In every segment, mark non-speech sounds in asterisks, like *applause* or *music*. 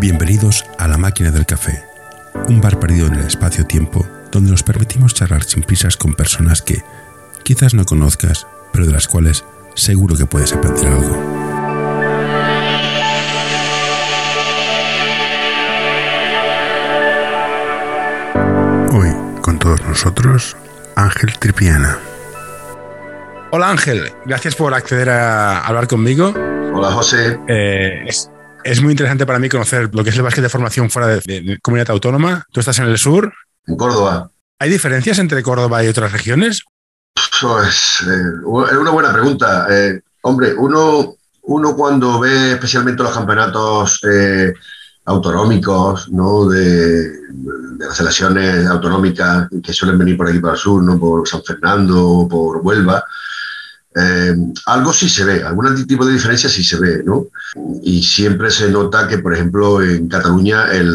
Bienvenidos a La Máquina del Café, un bar perdido en el espacio-tiempo donde nos permitimos charlar sin prisas con personas que quizás no conozcas, pero de las cuales seguro que puedes aprender algo. Hoy, con todos nosotros, Ángel Tripiana. Hola Ángel, gracias por acceder a hablar conmigo. Hola José. Eh, es, es, muy interesante para mí conocer lo que es el básquet de formación fuera de, de, comunidad autónoma. Tú estás en el sur. En Córdoba. ¿Hay diferencias entre Córdoba y otras regiones? Pues eh, es una buena pregunta. Eh, hombre, uno, uno cuando ve especialmente los campeonatos eh, autonómicos, ¿no? De, de, las selecciones autonómicas que suelen venir por aquí para el sur, ¿no? Por San Fernando, por Huelva. Eh, algo sí se ve, algún tipo de diferencia sí se ve, ¿no? Y siempre se nota que, por ejemplo, en Cataluña el,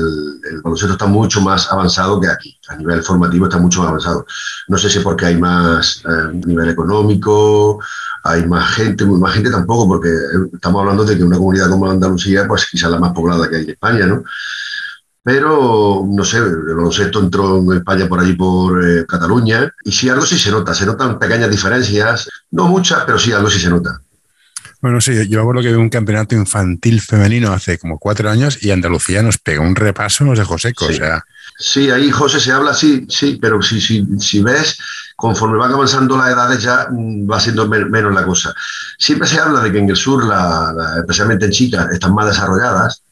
el baloncesto está mucho más avanzado que aquí. A nivel formativo está mucho más avanzado. No sé si porque hay más eh, nivel económico, hay más gente, más gente tampoco, porque estamos hablando de que una comunidad como Andalucía, pues quizás la más poblada que hay en España, ¿no? Pero, no sé, el baloncesto entró en España por allí, por eh, Cataluña, y sí, algo sí se nota, se notan pequeñas diferencias, no muchas, pero sí, algo sí se nota. Bueno, sí, yo me acuerdo que vi un campeonato infantil femenino hace como cuatro años y Andalucía nos pegó un repaso, nos dejó secos. Sí. O sea. sí, ahí José se habla, sí, sí, pero si, si, si ves, conforme van avanzando las edades ya va siendo men menos la cosa. Siempre se habla de que en el sur, la, la, especialmente en chicas, están más desarrolladas,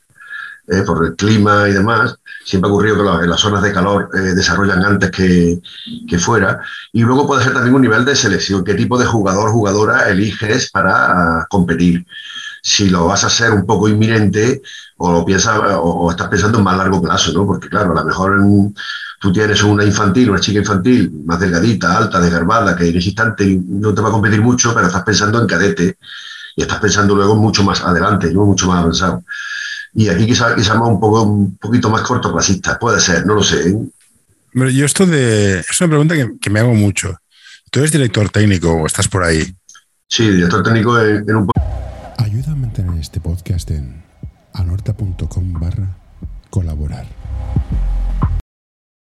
eh, por el clima y demás. Siempre ha ocurrido que las zonas de calor eh, desarrollan antes que, fuera. Y luego puede ser también un nivel de selección, qué tipo de jugador jugadora eliges para uh, competir. Si lo vas a hacer un poco inminente o piensas o, estás pensando en más largo plazo, ¿no? Porque claro, a lo mejor tú tienes una infantil, una chica infantil más delgadita, alta, desgarbada, que en ese instante no te va a competir mucho, pero estás pensando en cadete y estás pensando luego mucho más adelante, mucho más avanzado. Y aquí quizás quizá más un, poco, un poquito más cortoplacista, puede ser, no lo sé. ¿eh? Pero yo esto de... Es una pregunta que, que, me hago mucho. ¿Tú eres director técnico o estás por ahí? Sí, director técnico en, en un... Ayuda a mantener este podcast en anorta.com barra colaborar.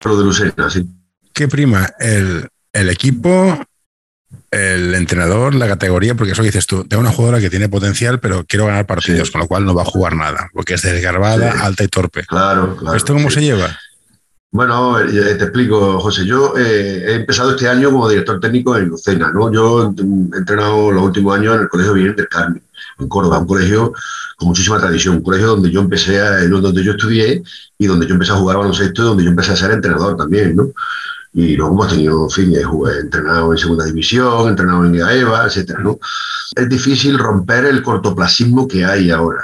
Lo de Lucena, sí. ¿Qué prima? ¿El, el equipo, el entrenador, la categoría, porque eso que dices tú, tengo una jugadora que tiene potencial, pero quiero ganar partidos, sí. con lo cual no va a jugar nada, porque es desgarbada, sí. alta y torpe. Claro, claro. ¿Esto cómo sí. se lleva? Bueno, te explico, José. Yo eh, he empezado este año como director técnico en Lucena, ¿no? Yo he entrenado los últimos años en el Colegio Virgen del Carmen, en Córdoba, un colegio con muchísima tradición, un colegio donde yo empecé, a, donde yo estudié y donde yo empecé a jugar baloncesto y donde yo empecé a ser entrenador también, ¿no? Y luego hemos tenido, en fin, he, entrenado en segunda división, entrenado en EVA, etcétera, ¿no? Es difícil romper el cortoplacismo que hay ahora.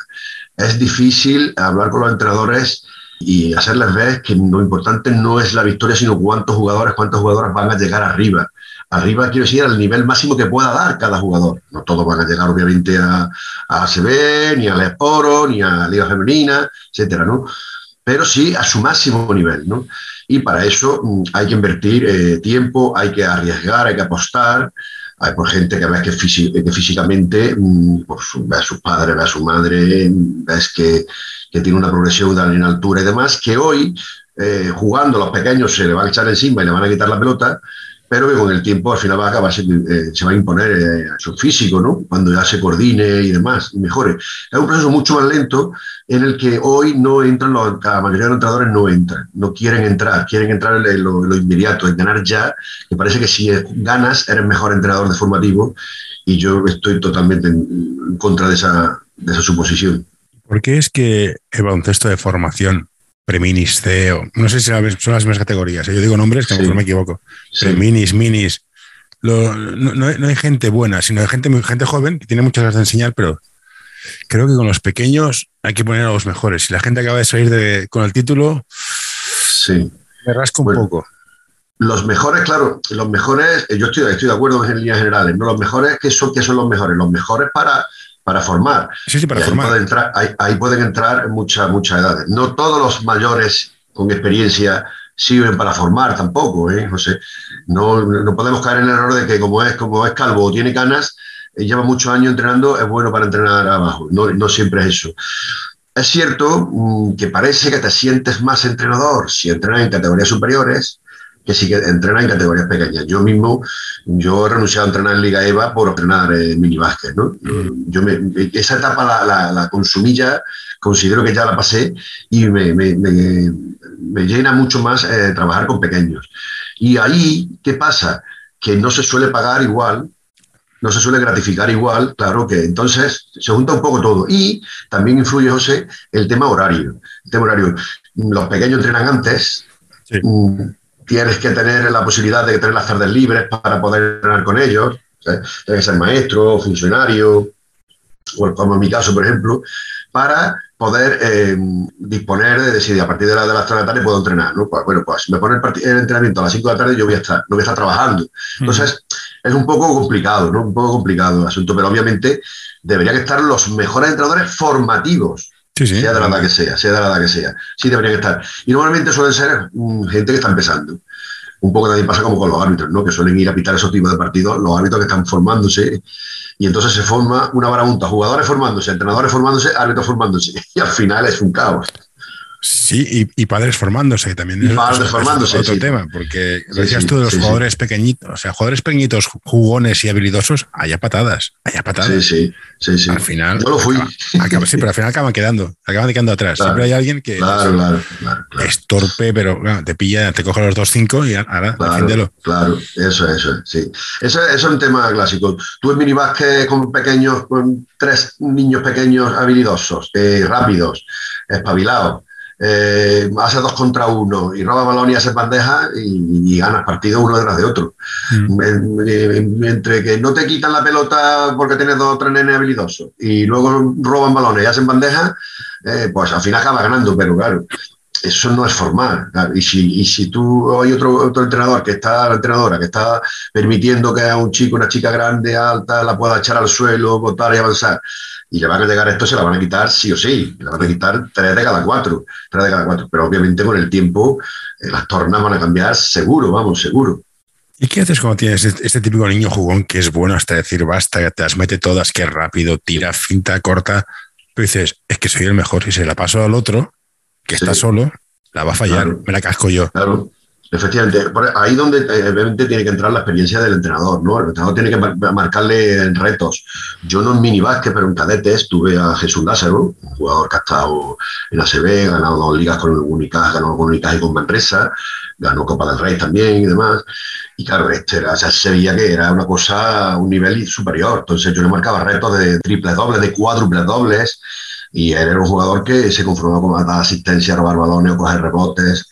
Es difícil hablar con los entrenadores y hacerles ver que lo importante no es la victoria, sino cuántos jugadores, cuántas jugadoras van a llegar arriba. Arriba quiero decir al nivel máximo que pueda dar cada jugador. No todos van a llegar obviamente a, a ACB, ni a Lesporo, ni a Liga Femenina, etcétera, ¿no? Pero sí a su máximo nivel, ¿no? Y para eso mm, hay que invertir eh, tiempo, hay que arriesgar, hay que apostar. Hay por gente que ves que, físicamente mm, pues, ve a sus padres, ve a su madre, ves que, que tiene una progresión en altura y demás, que hoy, eh, jugando los pequeños, se le van a echar encima y le van a quitar la pelota, pero que con el tiempo al final va a acabar, se, eh, se va a imponer eh, su físico, ¿no? Cuando ya se coordine y demás, y mejore. Es un proceso mucho más lento en el que hoy no entran, los, la mayoría de los entrenadores no entran, no quieren entrar, quieren entrar en lo, lo inmediato, en ganar ya, que parece que si ganas eres mejor entrenador de formativo, y yo estoy totalmente en contra de esa, de esa suposición. ¿Por qué es que el baloncesto de formación Preminis, CEO, no sé si son las mismas categorías, ¿eh? yo digo nombres que sí. mejor me equivoco. Sí. Preminis, Minis. Lo, no, no, hay, no, gente buena, sino hay gente, gente joven que tiene muchas ganas de enseñar, pero creo que con los pequeños hay que poner a los mejores. Si la gente acaba de salir de, con el título, sí. me rasco un bueno, poco. Los mejores, claro, los mejores, yo estoy, estoy de acuerdo en líneas generales, ¿no? Los mejores, ¿qué son, qué son los mejores? Los mejores para para formar. Sí, sí, para ahí formar. Puede entrar, ahí, ahí, pueden entrar muchas, muchas edades. No todos los mayores con experiencia sirven para formar tampoco, ¿eh, José? No, no podemos caer en el error de que como es, como es calvo o tiene canas, eh, lleva muchos años entrenando, es bueno para entrenar abajo. No, no siempre es eso. es cierto mm, que parece que te sientes más entrenador si entrenas en categorías superiores que si entrenas en categorías pequeñas. Yo mismo, yo he renunciado a entrenar en Liga EVA por entrenar en minibásquet, ¿no? Yo esa etapa la, la, consumí ya, considero que ya la pasé y me, me, me, llena mucho más eh, trabajar con pequeños. Y ahí, ¿qué pasa? Que no se suele pagar igual no se suele gratificar igual, claro que entonces se junta un poco todo. Y también influye, José, el tema horario. El tema horario. Los pequeños entrenan antes, mm, tienes que tener la posibilidad de tener las tardes libres para poder entrenar con ellos. Tienes que ser maestro, funcionario, o como en mi caso, por ejemplo, para poder eh, disponer de decidir a partir de, la, de las 3 de la tarde puedo entrenar. ¿no? Pues, bueno, pues si me pone el, entrenamiento a las 5 de la tarde, yo voy a estar, no voy a estar trabajando. Entonces, es un poco complicado, ¿no? Un poco complicado el asunto, pero obviamente deberían estar los mejores entrenadores formativos. Sea de la edad que sea, sea de la edad que sea. Sí deberían estar. Y normalmente suelen ser mm, gente que está empezando. Un poco también pasa como con los árbitros, ¿no? Que suelen ir a pitar esos tipos de partidos, los árbitros que están formándose, y entonces se forma una barabunta, jugadores formándose, entrenadores formándose, árbitros formándose, *laughs* y al final es un caos. Sí, y, padres formándose también. Y padres formándose. otro tema, porque lo decías tú de los jugadores pequeñitos, o sea, jugadores pequeñitos, jugones y habilidosos, haya patadas, haya patadas. Sí, sí, sí. Al final. Yo lo fui. sí, pero al final acaban quedando, acaban quedando atrás. Siempre hay alguien que claro, es torpe, pero te pilla, te coge los dos cinco y ahora, claro, Claro, eso, eso, sí. Eso, eso es un tema clásico. Tú en minibásquet con pequeños, con tres niños pequeños habilidosos, eh, rápidos, espabilados eh, hace dos contra uno y roba balón y hace bandeja y, ganas partido uno detrás de otro. Mm. entre que no te quitan la pelota porque tienes dos o tres nenes habilidosos y luego roban balones y hacen bandeja, eh, pues al final acaba ganando, pero claro. Eso no es formal. Y, si, y si tú hay otro, otro entrenador que está, la entrenadora, que está permitiendo que a un chico, una chica grande, alta, la pueda echar al suelo, botar y avanzar, y le van a llegar esto, se la van a quitar sí o sí. Le van a quitar tres de cada cuatro. Tres de cada cuatro. Pero obviamente con el tiempo eh, las tornas van a cambiar seguro, vamos, seguro. ¿Y qué haces cuando tienes este, este típico niño jugón que es bueno hasta decir basta, te las mete todas, que rápido, tira, finta, corta? Pero dices, es que soy el mejor. Y se la paso al otro, que está solo, la va a fallar, me la casco yo. Claro. Efectivamente, ahí donde eh, obviamente tiene que entrar la experiencia del entrenador, ¿no? El entrenador tiene que marcarle retos. Yo no en mini pero en cadetes tuve a Jesús Lázaro, un jugador que ha estado en ACB, ganado dos ligas con Unicas, ganó con Unicas y con Manresa, ganó Copa del Rey también y demás. Y claro, este era, o sea, se veía que era una cosa, un nivel superior. Entonces yo le marcaba retos de triple dobles, de cuádruple dobles, y él era un jugador que se conformaba con dar asistencia, robar balones coger rebotes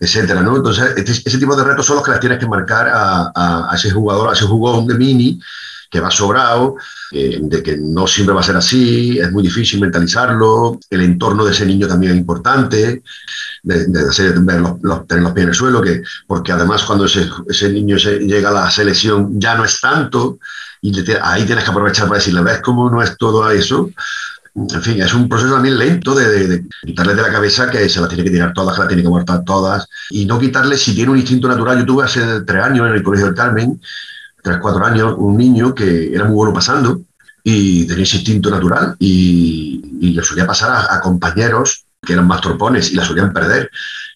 etcétera, ¿no? Entonces, este, ese tipo de retos son los que las tienes que marcar a, ese jugador, a ese jugón de mini que va sobrado, eh, de que no siempre va a ser así, es muy difícil mentalizarlo, el entorno de ese niño también es importante, de, tener los pies en el suelo, que, porque además cuando ese, niño llega a la selección ya no es tanto, y ahí tienes que aprovechar para decirle, ¿ves cómo no es todo eso? En fin, es un proceso también lento de, quitarle de la cabeza que se la tiene que tirar todas, que la tiene que guardar todas, y no quitarle si tiene un instinto natural. Yo tuve hace tres años en el Colegio del Carmen, tres, cuatro años, un niño que era muy bueno pasando y tenía ese instinto natural y, le solía pasar a, compañeros que eran más tropones y la solían perder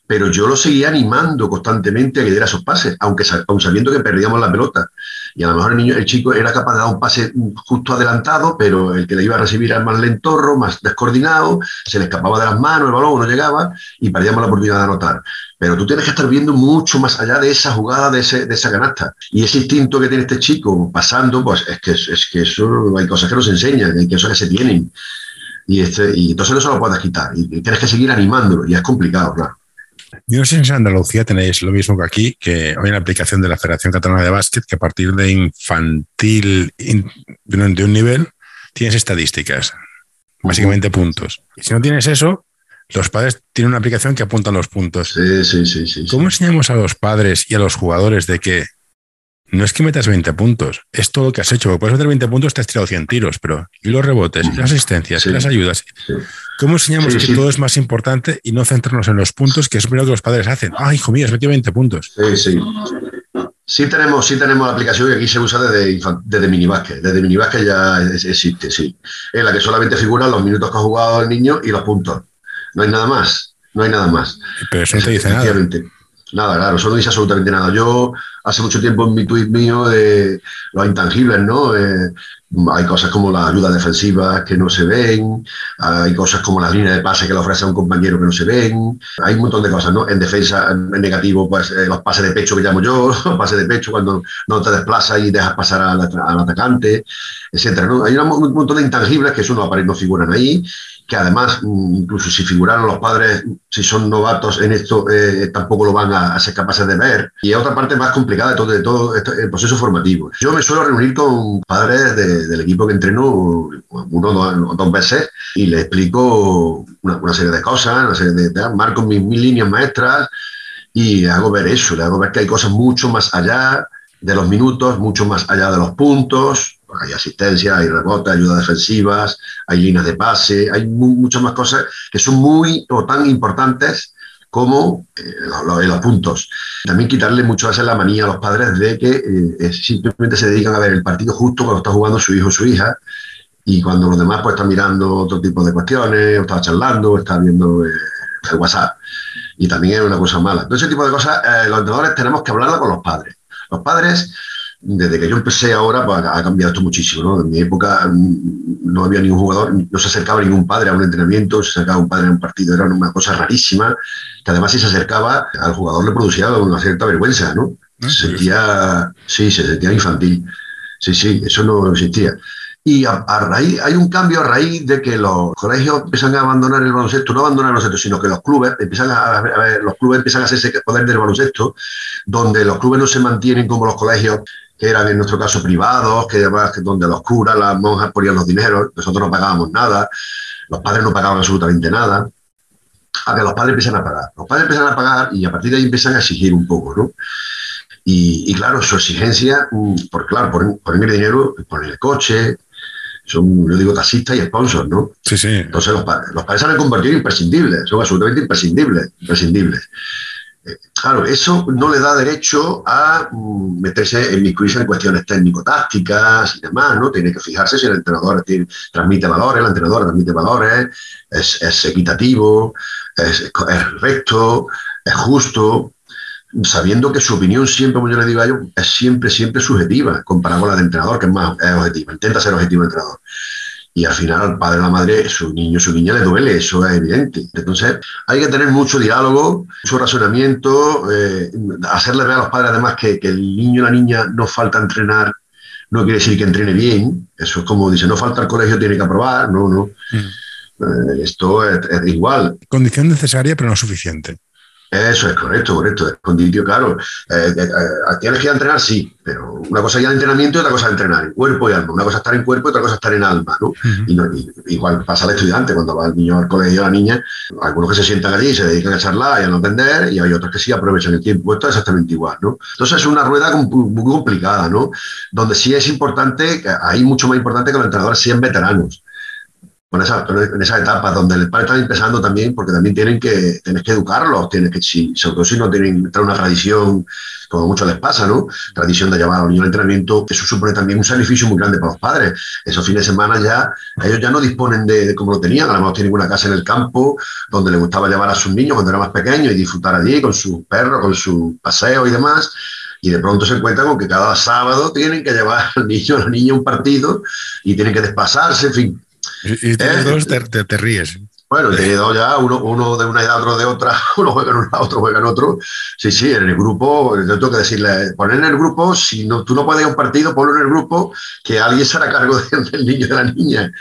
pero yo lo seguía animando constantemente a que diera esos pases, aunque aun sabiendo que perdíamos la pelota. Y a lo mejor el, niño, el chico era capaz de dar un pase justo adelantado, pero el que le iba a recibir era más lentorro, más descoordinado, se le escapaba de las manos, el balón no llegaba y perdíamos la oportunidad de anotar. Pero tú tienes que estar viendo mucho más allá de esa jugada, de, ese, de esa canasta. Y ese instinto que tiene este chico pasando, pues es que, es que eso hay cosas que nos enseñan, hay cosas que se tienen. Y, este, y entonces no se lo puedes quitar. Y tienes que seguir animándolo. Y es complicado, claro. Yo no sé si en Andalucía tenéis lo mismo que aquí, que hoy en la aplicación de la Federación Catalana de Básquet, que a partir de infantil de, un, nivel tienes estadísticas, básicamente puntos. Y si no tienes eso, los padres tienen una aplicación que apunta los puntos. Sí, sí, sí, sí. ¿Cómo enseñamos a los padres y a los jugadores de que no es que metas 20 puntos, es todo lo que has hecho. Porque puedes meter 20 puntos, te has tirado 100 tiros, pero y los rebotes, y las asistencias, y las ayudas. ¿Cómo enseñamos que todo es más importante y no centrarnos en los puntos, que es lo primero que los padres hacen? Ah, hijo mío, has metido 20 puntos. Sí, sí. Sí tenemos, sí tenemos la aplicación y aquí se usa desde, desde minibásquet. Desde minibásquet ya existe, sí. En la que solamente figuran los minutos que ha jugado el niño y los puntos. No hay nada más. No hay nada más. Pero eso no te dice nada. Nada, claro, eso no dice absolutamente nada. Yo hace mucho tiempo en mi tweet mío de los intangibles, ¿no? Eh, hay cosas como las ayudas defensivas que no se ven, hay cosas como las líneas de pase que le ofrece a un compañero que no se ven, hay un montón de cosas, ¿no? En defensa, en negativo, pues eh, los pases de pecho que llamo yo, *laughs* los pases de pecho cuando no te desplazas y dejas pasar al, atacante, etcétera. Hay un montón de intangibles que eso no, no figuran ahí que además, mm, incluso si figuraron los padres, si son novatos en esto, eh, tampoco lo van a, ser capaces de ver. Y otra parte más complicada de todo, de todo el proceso formativo. Yo me suelo reunir con padres del equipo que entreno uno o dos, veces y les explico una, serie de cosas, una serie de, marco mis, mis líneas maestras y hago ver eso, le hago ver que hay cosas mucho más allá de los minutos, mucho más allá de los puntos, hay asistencia, hay rebote, ayudas defensivas, hay líneas de pase, hay muchas más cosas que son muy o tan importantes como eh, los, puntos. También quitarle mucho a la manía a los padres de que eh, simplemente se dedican a ver el partido justo cuando está jugando su hijo o su hija y cuando los demás pues están mirando otro tipo de cuestiones, o están charlando, o están viendo eh, el WhatsApp. Y también es una cosa mala. Entonces, ese tipo de cosas, los entrenadores tenemos que hablarla con los padres. Los padres desde que yo empecé ahora, pues ha cambiado esto muchísimo. ¿no? En mi época mm, no había ningún jugador, no se acercaba ningún padre a un entrenamiento, se acercaba un padre a un partido, era una cosa rarísima, que además si se acercaba al jugador le producía una cierta vergüenza, ¿no? Ah, se sentía, sí, se sentía infantil. Sí, sí, eso no existía. Y a, raíz, hay un cambio a raíz de que los colegios empiezan a abandonar el baloncesto, no abandonan el baloncesto, sino que los clubes empiezan a, ver, los clubes empiezan a hacerse poder del baloncesto, donde los clubes no se mantienen como los colegios que eran en nuestro caso privados, que además donde los curas, las monjas ponían los dineros, nosotros no pagábamos nada, los padres no pagaban absolutamente nada, a que los padres empiezan a pagar. Los padres empiezan a pagar y a partir de ahí empiezan a exigir un poco, ¿no? Y, claro, su exigencia, mm, por claro, ponen, el dinero, ponen el coche, son, yo digo, taxistas y sponsors, ¿no? Sí, sí. Entonces los, padres, los padres se han convertido en imprescindibles, son absolutamente imprescindibles, imprescindibles. Claro, eso no le da derecho a mm, meterse en inmiscuirse en cuestiones técnico-tácticas y demás, ¿no? Tiene que fijarse si el entrenador transmite valores, el entrenador transmite valores, es, equitativo, es, recto, es justo, sabiendo que su opinión siempre, como yo le digo a ellos, es siempre, siempre subjetiva, comparado con la del entrenador, que es más es objetiva, intenta ser objetivo el entrenador y al final al padre o la madre, su niño, su niña le duele, eso es evidente. Entonces hay que tener mucho diálogo, mucho razonamiento, eh, hacerle ver a los padres además que, el niño o la niña no falta entrenar, no quiere decir que entrene bien, eso es como dice, no falta el colegio, tiene que aprobar, no, no. Mm. Eh, esto es, es igual. Condición necesaria, pero no suficiente. Eso es correcto, correcto. Escondido, claro. Eh, eh, tienes que ir a entrenar, sí, pero una cosa es el entrenamiento y otra cosa es entrenar en cuerpo y alma. Una cosa es estar en cuerpo y otra cosa es estar en alma, ¿no? y, igual pasa al estudiante cuando va el niño al colegio o la niña, algunos que se sientan allí y se dedican a charlar y a no entender, y hay otros que sí aprovechan el tiempo. Esto es exactamente igual, ¿no? Entonces es una rueda muy complicada, ¿no? Donde sí es importante, hay mucho más importante que los entrenadores sean veteranos esa, en esa etapa donde el padre está empezando también, porque también tienen que, tienes que educarlos, tienes que, si, sobre todo si no tienen una tradición, como mucho les pasa, ¿no? Tradición de llevar a los niños al entrenamiento, eso supone también un sacrificio muy grande para los padres. Esos fines de semana ya, ellos ya no disponen de, como lo tenían, a lo mejor tienen una casa en el campo donde les gustaba llevar a sus niños cuando eran más pequeños y disfrutar allí con sus perros, con su paseo y demás y de pronto se encuentran con que cada sábado tienen que llevar al niño o la niña un partido y tienen que desplazarse, en fin, y, y ¿Eh? dos, te, ríes. Bueno, tiene dos ya, uno, uno de una edad, otro de otra, *laughs* uno juega en un otro juega en otro. Sí, sí, en el grupo, yo tengo que decirle, poner en el grupo, si no, tú no puedes ir a un partido, ponlo en el grupo, que alguien se hará cargo *laughs* del niño y de la niña.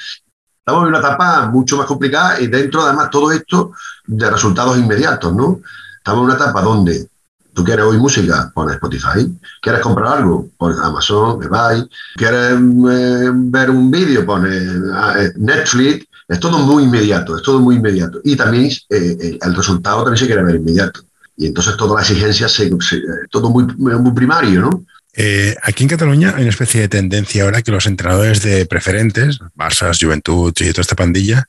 Estamos en una etapa mucho más complicada y dentro, además, todo esto de resultados inmediatos, ¿no? Estamos en una etapa donde tú quieres oír música, pones Spotify. ¿Quieres comprar algo? Pones Amazon, eBay. ¿Quieres eh, ver un vídeo? Pones eh, Netflix. Es todo muy inmediato, es todo muy inmediato. Y también eh, el resultado también se quiere ver inmediato. Y entonces toda la exigencia, se, todo muy, muy primario, ¿no? aquí en Cataluña hay una especie de tendencia ahora que los entrenadores de preferentes, Barça, Juventud y toda esta pandilla,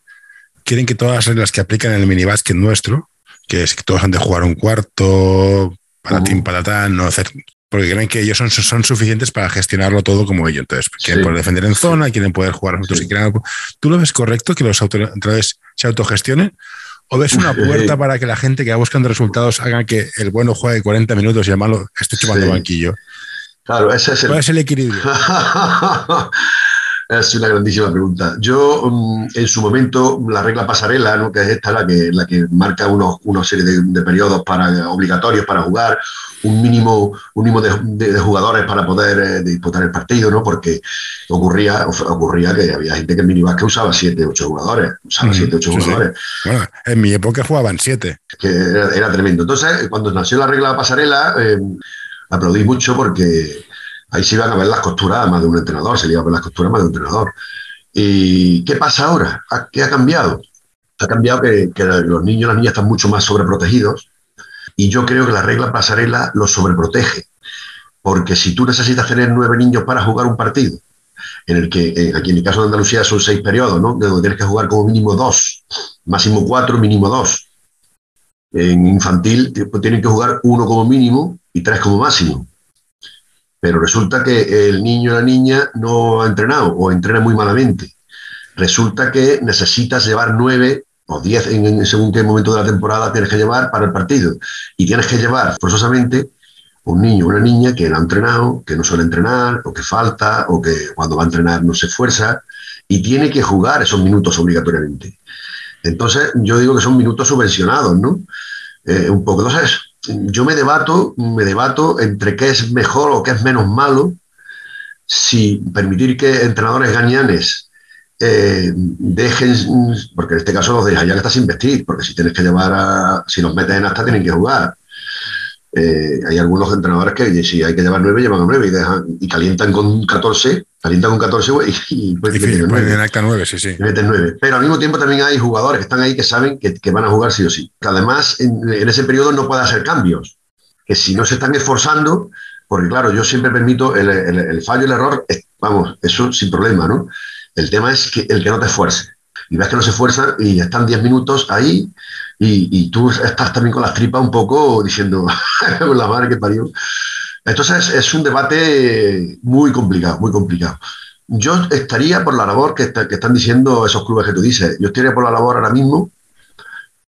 quieren que todas las reglas que aplican en el minibásquet nuestro, que es que todos han de jugar un cuarto, para uh -huh. no hacer porque creen que ellos son, son suficientes para gestionarlo todo como ellos. Entonces, quieren poder defender en zona, quieren poder jugar nosotros si quieren. ¿Tú lo ves correcto que los entrenadores se autogestionen? ¿O ves una *laughs* puerta para que la gente que va buscando resultados haga que el bueno juegue 40 minutos y el malo esté chupando banquillo? Claro, ese es el... ¿Cuál es el equilibrio? *laughs* Es una grandísima pregunta. Yo, mm, en su momento, la regla pasarela, ¿no? que es esta, la que, la que marca unos, una serie de, periodos para, obligatorios para jugar, un mínimo, un mínimo de, jugadores para poder eh, disputar el partido, ¿no? porque ocurría, ocurría que había gente que en minibásquet usaba 7, 8 jugadores. Usaba 7, 8 jugadores. Bueno, en mi época jugaban 7. Que era, tremendo. Entonces, cuando nació la regla pasarela, eh, aplaudí mucho porque Ahí se iban a ver las costuras más de un entrenador, se iban a ver las costuras más de un entrenador. ¿Y qué pasa ahora? ¿Qué ha cambiado? Ha cambiado que, los niños y las niñas están mucho más sobreprotegidos y yo creo que la regla pasarela los sobreprotege. Porque si tú necesitas tener nueve niños para jugar un partido, en el que eh, aquí en el caso de Andalucía son seis periodos, ¿no? De donde tienes que jugar como mínimo dos, máximo cuatro, mínimo dos. En infantil tienen que jugar uno como mínimo y tres como máximo pero resulta que el niño o la niña no ha entrenado o entrena muy malamente. Resulta que necesitas llevar nueve o diez en, según qué momento de la temporada tienes que llevar para el partido. Y tienes que llevar forzosamente un niño o una niña que no ha entrenado, que no suele entrenar, o que falta, o que cuando va a entrenar no se esfuerza, y tiene que jugar esos minutos obligatoriamente. Entonces, yo digo que son minutos subvencionados, ¿no? Eh, un poco. Entonces, yo me debato, me debato entre qué es mejor o qué es menos malo si permitir que entrenadores gañanes eh, dejen, porque en este caso los dejan ya que estás sin vestir, porque si tienes que llevar a, si los metes en hasta tienen que jugar. Eh, hay algunos entrenadores que si hay que llevar nueve, llevan a nueve y, dejan, y calientan con 14, calientan con 14 y, y, pues, en acta 9, sí, sí. meten 9. Pero al mismo tiempo también hay jugadores que están ahí que saben que, que van a jugar sí o sí. Que además en, en, ese periodo no puede hacer cambios. Que si no se están esforzando, porque claro, yo siempre permito el, el, el fallo, el error, vamos, eso sin problema, ¿no? El tema es que el que no te esfuerce. Y ves que no se esfuerzan y están 10 minutos ahí y, tú estás también con las tripas un poco diciendo, *laughs* la madre que parió. Entonces es un debate muy complicado, muy complicado. Yo estaría por la labor que, están diciendo esos clubes que tú dices. Yo estaría por la labor ahora mismo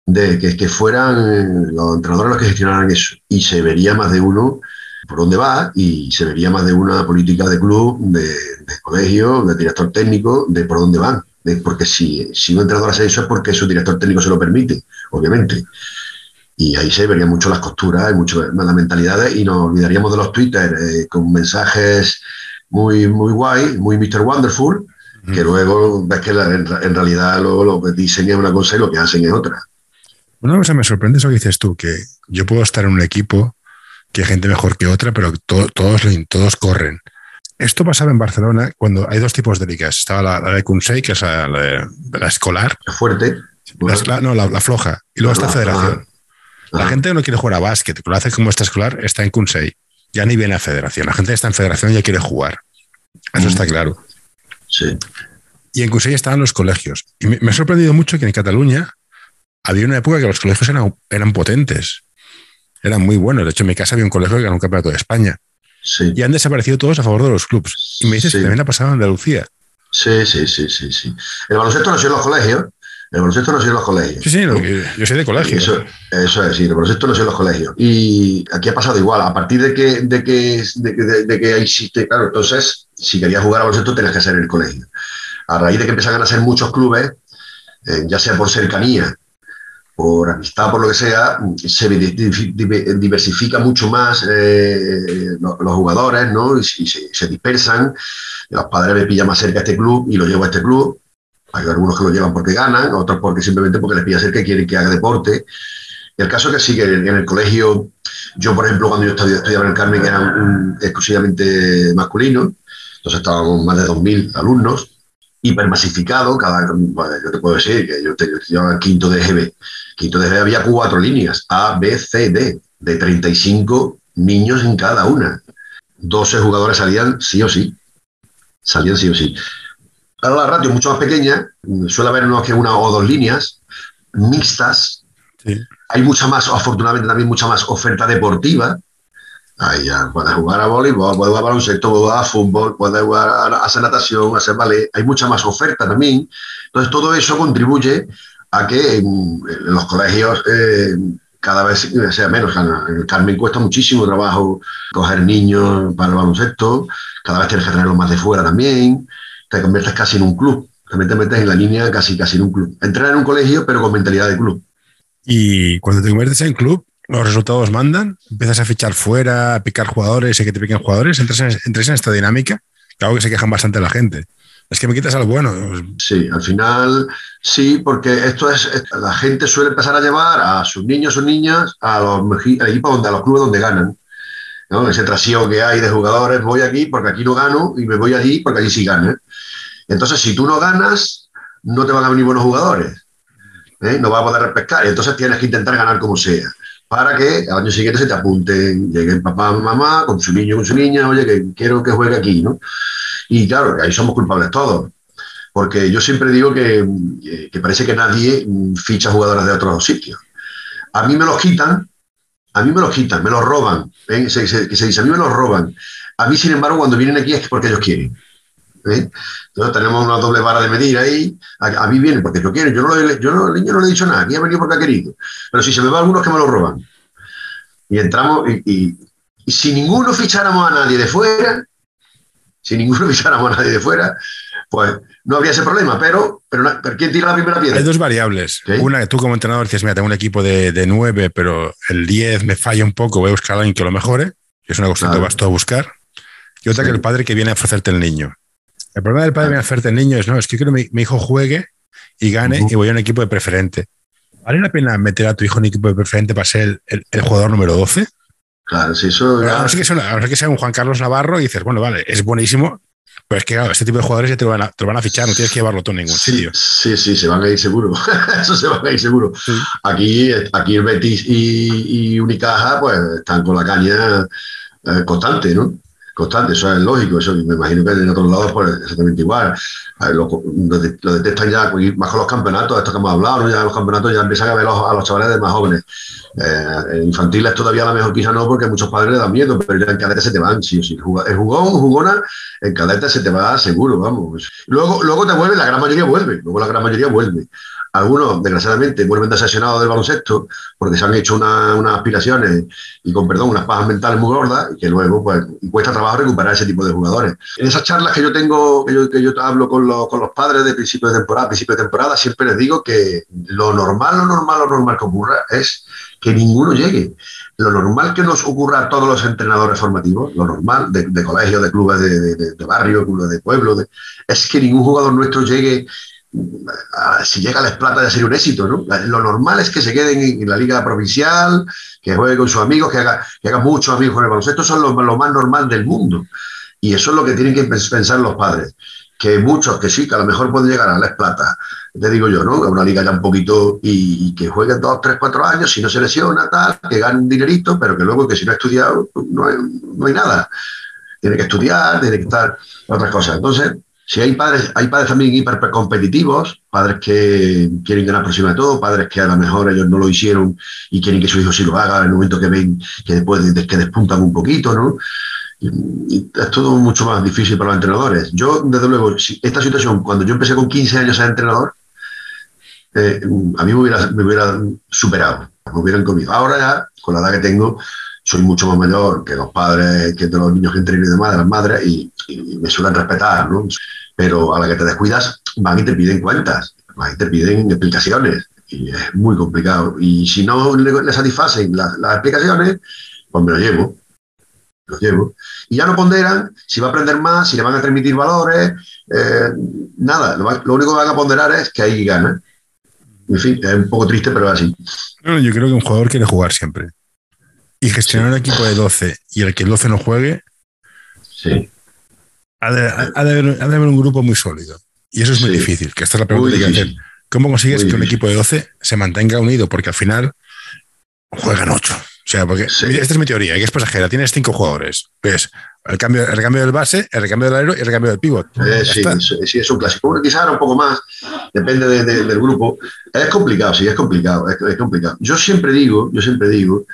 de que, fueran los entrenadores los que gestionaran eso. Y se vería más de uno por dónde va y se vería más de una política de club, de colegio, de director técnico, de por dónde van porque si, si un entrenador hace eso es porque su director técnico se lo permite, obviamente. Y ahí se verían mucho las costuras y mucho las mentalidades y nos olvidaríamos de los Twitter eh, con mensajes muy, muy guay, muy Mr. Wonderful, que luego ves que en, realidad lo, lo que diseñan una cosa y lo que hacen es otra. Una cosa me sorprende eso que dices tú, que yo puedo estar en un equipo que hay gente mejor que otra, pero todos, todos corren. Esto pasaba en Barcelona cuando hay dos tipos de ligas. Estaba la, de Kunsei, que es la, la, escolar. La fuerte. La, no, la, floja. Y luego está Federación. La gente que no quiere jugar a básquet, que lo hace como esta escolar, está en Kunsei. Ya ni viene a Federación. La gente que está en Federación ya quiere jugar. Eso está claro. Sí. Y en Kunsei estaban los colegios. Y me, ha sorprendido mucho que en Cataluña había una época que los colegios eran, eran potentes. Eran muy buenos. De hecho, en mi casa había un colegio que ganó un campeonato de España. Y han desaparecido todos a favor de los clubes. Y me dices que también ha pasado en Andalucía. Sí, sí, sí, sí, sí. El baloncesto no sido en los colegios. El baloncesto no sido en los colegios. Sí, sí, yo soy de colegio. Eso, eso, es, sí, el baloncesto no sido en los colegios. Y aquí ha pasado igual. A partir de que, de que, de, que existe, claro, entonces, si querías jugar a baloncesto, tenías que hacer en el colegio. A raíz de que empezaron a ser muchos clubes, eh, ya sea por cercanía por amistad, por lo que sea, se diversifica mucho más eh, los, jugadores, ¿no? Y, se, dispersan. Los padres me pillan más cerca a este club y lo llevo a este club. Hay algunos que lo llevan porque ganan, otros porque simplemente porque les pilla cerca y quieren que haga deporte. Y el caso es que sí, que en el colegio, yo por ejemplo, cuando yo estudiaba en el Carmen, era exclusivamente masculino, entonces estábamos más de 2.000 alumnos, hipermasificado, cada, yo te puedo decir que yo, estudiaba en quinto de GB, entonces había cuatro líneas, A, B, C, D, de 35 niños en cada una. 12 jugadores salían sí o sí. Salían sí o sí. Ahora la ratio es mucho más pequeña, suele haber unos que una o dos líneas mixtas. Hay mucha más, afortunadamente también mucha más oferta deportiva. Ahí ya puedes jugar a voleibol, puedes jugar a baloncesto, puedes jugar a fútbol, puedes jugar a hacer natación, a hacer ballet. Hay mucha más oferta también. Entonces, todo eso contribuye a que en, los colegios eh, cada vez sea menos. En Carmen cuesta muchísimo trabajo coger niños para el baloncesto, cada vez tienes que traerlos más de fuera también, te conviertes casi en un club, también te metes en la línea casi, casi en un club. Entrar en un colegio, pero con mentalidad de club. Y cuando te conviertes en club, los resultados mandan, empiezas a fichar fuera, a picar jugadores y que te piquen jugadores, entras en, en esta dinámica, claro que se quejan bastante la gente. Es que me quitas algo bueno. Sí, al final sí, porque esto es, la gente suele empezar a llevar a sus niños o niñas a los equipos donde, a los clubes donde ganan. Ese trasiego que hay de jugadores, voy aquí porque aquí no gano y me voy allí porque allí sí gano. Entonces, si tú no ganas, no te van a venir buenos jugadores. ¿eh? No vas a poder pescar. Entonces tienes que intentar ganar como sea para que al año siguiente se te apunten, lleguen papá, mamá, con su niño, con su niña, oye, que quiero que juegue aquí, ¿no? Y claro, ahí somos culpables todos, porque yo siempre digo que, parece que nadie ficha jugadores de otros sitios. A mí me los quitan, a mí me los quitan, me los roban, ¿eh? se, se, dice, a mí me los roban. A mí, sin embargo, cuando vienen aquí es porque ellos quieren. ¿Eh? Entonces tenemos una doble vara de medir ahí. A, mí viene porque yo quiero. Yo no, le, yo no, niño no le he dicho nada. Aquí ha venido porque ha querido. Pero si se me va algunos que me lo roban. Y entramos y, si ninguno ficháramos a nadie de fuera, si ninguno *laughs* ficháramos a nadie de fuera, pues no habría ese problema. Pero, pero, ¿quién tira la primera piedra? Hay dos variables. Una que tú como entrenador dices, mira, tengo un equipo de, de 9, pero el 10 me falla un poco, voy a buscar a alguien que lo mejore. Es una cosa que vas tú a buscar. Y otra que el padre que viene a ofrecerte el niño. El problema del padre de hacerte el niño es, no, es que quiero que mi, hijo juegue y gane y voy a un equipo de preferente. ¿Vale la pena meter a tu hijo en un equipo de preferente para ser el, jugador número 12? Claro, si eso. A no ser que sea, que sea un Juan Carlos Navarro y dices, bueno, vale, es buenísimo, pero es que, claro, este tipo de jugadores ya te lo, van a, te van a fichar, no tienes que llevarlo tú en ningún sitio. Sí, sí, se van a ir seguro. *laughs* Eso se van a ir seguro. Aquí, aquí el Betis y, y, Unicaja, pues están con la caña eh, constante, ¿no? Constante, eso es lógico, eso me imagino que en otros lados pues exactamente igual. Lo, lo, detectan ya, más con los campeonatos, esto que hemos hablado, ya los campeonatos ya empiezan a ver a los chavales de más jóvenes. Eh, infantiles todavía a lo mejor quizá no, porque muchos padres le dan miedo, pero en cadete se te van, sí o sí. El jugón, jugona, en cadete se te va seguro, vamos. Luego, luego te vuelve, la gran mayoría vuelve, luego la gran mayoría vuelve. Algunos, desgraciadamente, vuelven desesionados del baloncesto porque se han hecho unas aspiraciones y, con perdón, unas pajas mentales muy gordas y que luego pues, cuesta trabajo recuperar ese tipo de jugadores. En esas charlas que yo tengo, que yo, que hablo con los, con los padres de principio de temporada, principio de temporada, siempre les digo que lo normal, lo normal, lo normal que ocurra es que ninguno llegue. Lo normal que nos ocurra a todos los entrenadores formativos, lo normal de, de colegios, de clubes de, de, de barrio, clubes de pueblo, es que ningún jugador nuestro llegue si llega a la Esplata ya sería un éxito, ¿no? Lo normal es que se queden en, la liga provincial, que juegue con sus amigos, que haga, que haga muchos amigos con el baloncesto, es lo, lo, más normal del mundo. Y eso es lo que tienen que pensar los padres. Que muchos, que sí, que a lo mejor pueden llegar a la Esplata, te digo yo, ¿no? A una liga ya un poquito y, que jueguen dos, tres, cuatro años, si no se lesiona, tal, que gane un dinerito, pero que luego que si no ha estudiado, pues no hay, no hay nada. Tiene que estudiar, tiene que estar otras cosas. Entonces, si hay padres, hay padres también hiper competitivos, padres que quieren ganar por encima de todo, padres que a lo mejor ellos no lo hicieron y quieren que su hijo sí lo haga en el momento que ven que después de, que despuntan un poquito, ¿no? Y, es todo mucho más difícil para los entrenadores. Yo, desde luego, esta situación, cuando yo empecé con 15 años a entrenador, eh, a mí me hubiera, me hubiera superado, me hubieran comido. Ahora ya, con la edad que tengo, soy mucho más mayor que los padres, que de los niños que entrenan y demás, de las madres, y, y me suelen respetar, ¿no? pero a la que te descuidas van y te piden cuentas, van y te piden explicaciones y es muy complicado. Y si no le, satisfacen las, explicaciones, pues me lo llevo, lo llevo. Y ya no ponderan si va a aprender más, si le van a transmitir valores, eh, nada, lo, único que van a ponderar es que hay gana. En fin, es un poco triste, pero es así. yo creo que un jugador quiere jugar siempre. Y gestionar un equipo de 12 y el que el 12 no juegue, sí. Ha de, haber, un grupo muy sólido. Y eso es muy difícil, que esta es la pregunta que hay que hacer. ¿Cómo consigues que un equipo de 12 se mantenga unido? Porque al final juegan 8. O sea, porque esta es mi teoría, que es pasajera. Tienes cinco jugadores. Ves el cambio, el recambio del base, el recambio del aero y el recambio del pivot. Eh, sí, sí, es un clásico. Quizás un poco más, depende del grupo. Es complicado, sí, es complicado, es, complicado. Yo siempre digo, yo siempre digo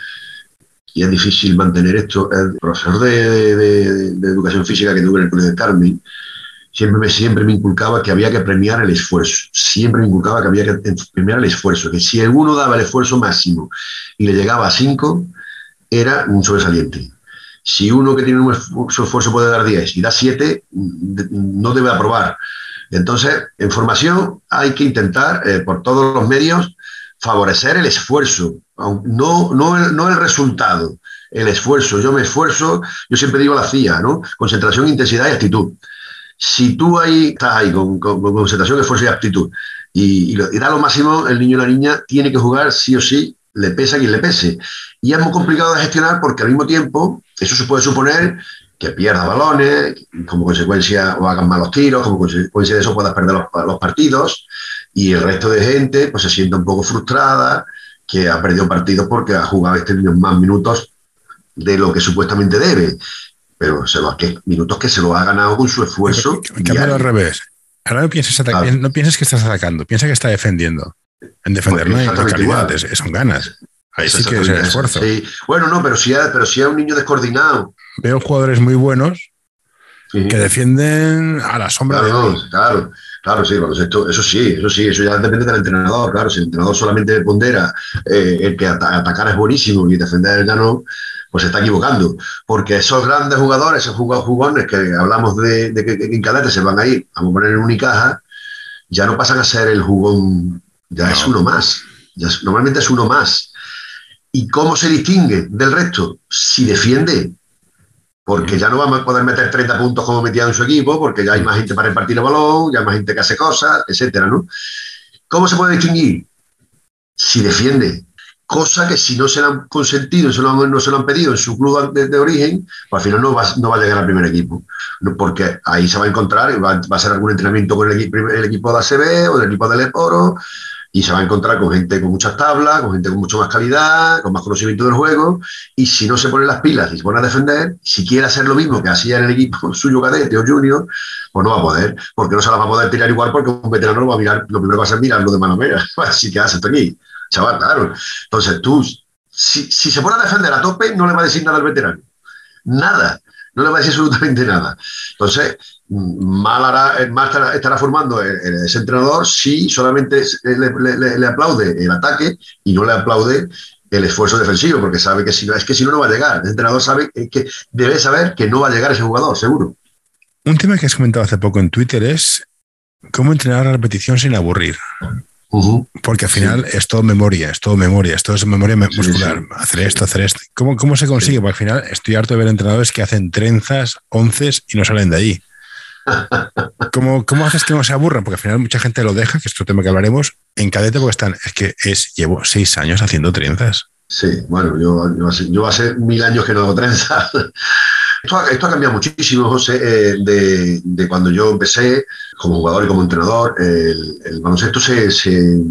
y es difícil mantener esto. El profesor de, educación física que tuve en el Colegio de Carmen siempre me, siempre me inculcaba que había que premiar el esfuerzo. Siempre me inculcaba que había que premiar el esfuerzo, que si uno daba el esfuerzo máximo y le llegaba a 5, era un sobresaliente. Si uno que tiene un esfuerzo puede dar 10 y da 7, no debe aprobar. Entonces, en formación hay que intentar, eh, por todos los medios, favorecer el esfuerzo, no, no, no el resultado, el esfuerzo. Yo me esfuerzo, yo siempre digo la CIA, ¿no? Concentración, intensidad y actitud. Si tú ahí estás ahí con, concentración, esfuerzo y actitud y, da lo máximo, el niño o la niña tiene que jugar sí o sí, le pesa a quien le pese. Y es muy complicado de gestionar porque al mismo tiempo eso se puede suponer que pierda balones, como consecuencia o hagan malos tiros, como consecuencia de eso puedas perder los, los partidos y el resto de gente pues se siente un poco frustrada que ha perdido partidos porque ha jugado este niño más minutos de lo que supuestamente debe. Pero se lo, que, minutos que se lo ha ganado con su esfuerzo. Al revés. Ahora no pienses, no pienses que estás atacando, piensa que está defendiendo. En defender no hay calidad, son ganas. Ahí sí que es el esfuerzo. Bueno, no, pero si, pero si un niño descoordinado. Veo jugadores muy buenos que defienden a la sombra de claro. Claro, sí, esto, eso sí, eso sí, eso ya depende del entrenador. Claro, si el entrenador solamente pondera eh, el que atacar es buenísimo y defender el gano, pues se está equivocando. Porque esos grandes jugadores, esos jugadores que hablamos de, que en cadete se van a ir, vamos a poner en Unicaja, ya no pasan a ser el jugón, ya es uno más. Ya normalmente es uno más. ¿Y cómo se distingue del resto? Si defiende, porque ya no vamos a poder meter 30 puntos como metía en su equipo, porque ya hay más gente para repartir el balón, ya hay más gente que hace cosas, etcétera, ¿no? ¿Cómo se puede distinguir? Si defiende, cosa que si no se lo han consentido, no, no se lo han pedido en su club de, origen, pues al final no va, no va, a llegar al primer equipo, porque ahí se va a encontrar, va, va a ser algún entrenamiento con el, el equipo de ACB o del equipo del Leporo, y se va a encontrar con gente con muchas tablas, con gente con mucho más calidad, con más conocimiento del juego, y si no se pone las pilas y se pone a defender, si quiere hacer lo mismo que hacía en el equipo *laughs* suyo cadete o junior, pues no va a poder, porque no se las va a poder tirar igual porque un veterano lo va a mirar, lo primero va a hacer mirarlo de manera, *laughs* así que hace esto aquí, chaval, claro. Entonces tú, si, si se pone a defender a tope, no le va a decir nada al veterano, nada, no le va a decir absolutamente nada. Entonces, mal, mal estará, formando ese entrenador si solamente le, aplaude el ataque y no le aplaude el esfuerzo defensivo, porque sabe que si no, es que si no, no va a llegar. El entrenador sabe que debe saber que no va a llegar ese jugador, seguro. Un tema que has comentado hace poco en Twitter es cómo entrenar a repetición sin aburrir. Porque al final es todo memoria, es todo memoria, es todo memoria muscular. hacer esto, hacer esto. ¿Cómo, cómo se consigue? Porque al final estoy harto de ver entrenadores que hacen trenzas, onces y no salen de ahí. *laughs* ¿Cómo, ¿Cómo, haces que no se aburran? Porque al final mucha gente lo deja, que es otro tema que hablaremos, en cadete porque están, es que es, llevo seis años haciendo trenzas. Sí, bueno, yo, yo, hace mil años que no hago trenzas. Esto, ha cambiado muchísimo, José, eh, de, de, cuando yo empecé como jugador y como entrenador. El, el baloncesto se, se,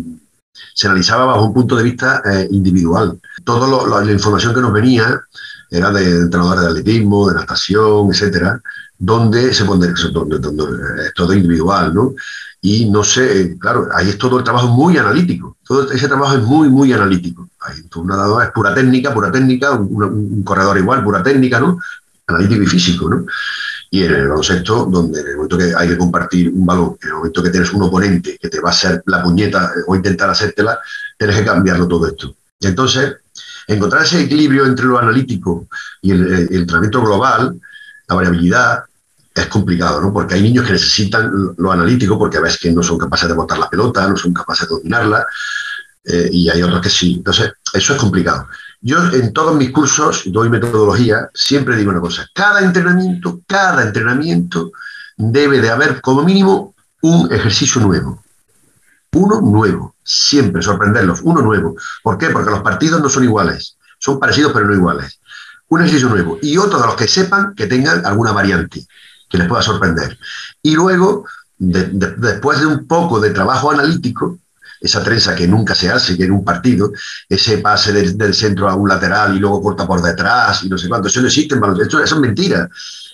analizaba bajo un punto de vista eh, individual. Toda la información que nos venía era de entrenadores de atletismo, de natación, etcétera, donde se pone donde, donde, es todo individual, ¿no? Y no sé, claro, ahí es todo el trabajo muy analítico, todo ese trabajo es muy, muy analítico. Ahí, un nadador es pura técnica, pura técnica, un, corredor igual, pura técnica, ¿no? Analítico y físico, ¿no? Y en el baloncesto, donde en el momento que hay que compartir un balón, en el momento que tienes un oponente que te va a hacer la puñeta o intentar hacértela, tienes que cambiarlo todo esto. Entonces, encontrar ese equilibrio entre lo analítico y el, el global, la variabilidad, es complicado, ¿no? Porque hay niños que necesitan lo analítico porque ves que no son capaces de botar la pelota, no son capaces de dominarla, eh, y hay otros que sí. Entonces, eso es complicado. Yo en todos mis cursos, doy metodología, siempre digo una cosa, cada entrenamiento, cada entrenamiento debe de haber como mínimo un ejercicio nuevo. Uno nuevo, siempre sorprenderlos, uno nuevo. ¿Por qué? Porque los partidos no son iguales, son parecidos pero no iguales. Un ejercicio nuevo y otro de los que sepan que tengan alguna variante que les pueda sorprender. Y luego, después de un poco de trabajo analítico, esa trenza que nunca se hace, en un partido, ese pase del, centro a un lateral y luego corta por detrás y no sé cuánto, eso no existe en baloncesto, eso es mentira.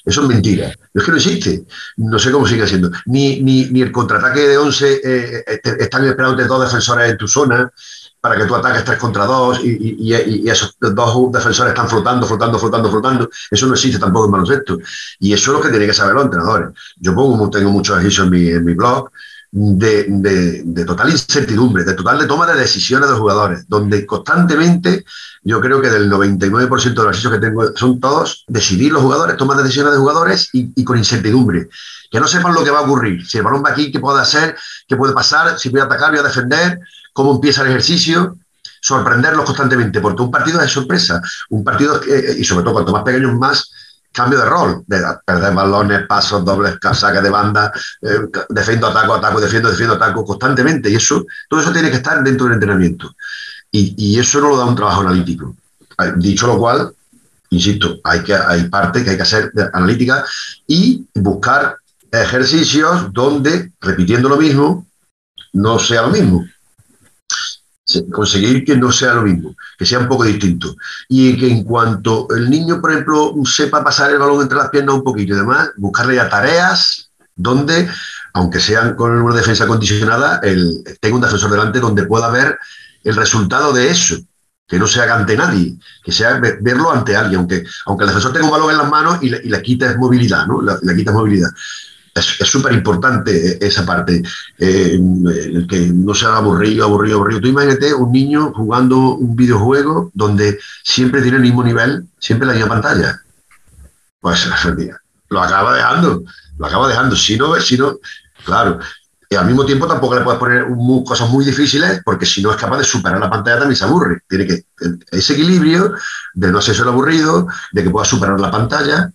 Eso es mentira. Es que no existe. No sé cómo sigue siendo. Ni, ni, ni el contraataque de 11 eh, eh están esperando dos defensores en tu zona. para que tú ataques tres contra dos y, esos dos defensores están flotando, flotando, flotando, flotando. Eso no existe tampoco en baloncesto. Y eso es lo que tienen que saber los entrenadores. Yo pongo, tengo muchos ejercicios en mi, en mi blog de, total incertidumbre, de total de toma de decisiones de jugadores, donde constantemente, yo creo que del 99% de los ejercicios que tengo son todos decidir los jugadores, toma de decisiones de jugadores y, con incertidumbre. Que no sepan lo que va a ocurrir, si el balón va aquí, qué puede hacer, qué puede pasar, si voy a atacar, voy a defender, cómo empieza el ejercicio, sorprenderlos constantemente, porque un partido es sorpresa, un partido, y sobre todo cuanto más pequeños más, cambio de rol, de perder balones, pasos, dobles, saques de banda, eh, defiendo, ataco, ataco, defiendo, defiendo, ataco constantemente. Y eso, todo eso tiene que estar dentro del entrenamiento. Y, eso no lo da un trabajo analítico. Dicho lo cual, insisto, hay, que, hay parte que hay que hacer analítica y buscar ejercicios donde, repitiendo lo mismo, no sea lo mismo conseguir que no sea lo mismo, que sea un poco distinto. Y que en cuanto el niño, por ejemplo, sepa pasar el balón entre las piernas un poquito y demás, buscarle ya tareas donde, aunque sean con una defensa condicionada, el, tenga un defensor delante donde pueda ver el resultado de eso, que no sea ante nadie, que sea verlo ante alguien, aunque, aunque el defensor tenga un balón en las manos y le, y le quites movilidad, ¿no? Le, quitas movilidad es súper importante esa parte, eh, el que no sea aburrido, aburrido, aburrido. Tú imagínate un niño jugando un videojuego donde siempre tiene el mismo nivel, siempre la misma pantalla. Pues *laughs* lo acaba dejando, lo acaba dejando. Si no, si no, claro. Y al mismo tiempo tampoco le puedes poner cosas muy difíciles porque si no es capaz de superar la pantalla también se aburre. Tiene que ese equilibrio de no ser solo aburrido, de que pueda superar la pantalla,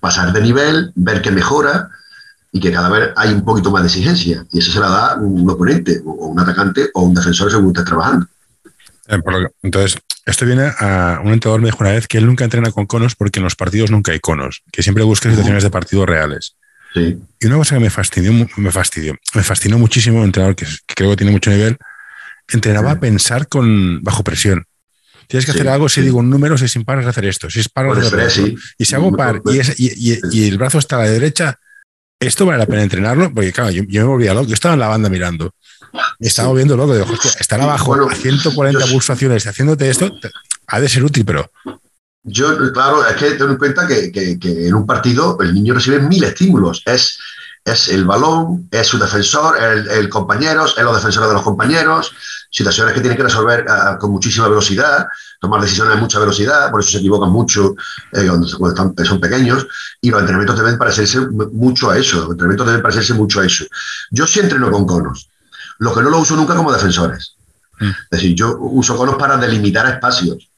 pasar de nivel, ver que mejora y que cada vez hay un poquito más de exigencia. Y eso se la da un oponente, o un atacante, o un defensor según estés trabajando. Eh, entonces, esto viene a un entrenador me dijo una vez que él nunca entrena con conos porque en los partidos nunca hay conos, que siempre busca situaciones de partidos reales. Sí. Y una cosa que me fastidió, me fastidió, me fascinó muchísimo, un entrenador que, creo que tiene mucho nivel, entrenaba a pensar con bajo presión. Tienes que hacer algo, si digo un número, si sin paras hacer esto, si es par, hacer Y si hago par y, y, y, el brazo está a la derecha, esto vale la pena entrenarlo, porque claro, yo, me volvía loco, yo estaba en la banda mirando, estaba viendo loco, digo, hostia, estar abajo a 140 pulsaciones haciéndote esto, ha de ser útil, pero... Yo, claro, es que ten en cuenta que, en un partido el niño recibe mil estímulos, es, es el balón, es su defensor, el, el compañero, es los defensores de los compañeros, situaciones que tienen que resolver ah, con muchísima velocidad, tomar decisiones a mucha velocidad, por eso se equivocan mucho eh, cuando, son pequeños, y los entrenamientos deben parecerse mucho a eso, los entrenamientos deben parecerse mucho a eso. Yo sí entreno con conos, lo que no lo uso nunca como defensores. Mm. Es decir, yo uso conos para delimitar espacios,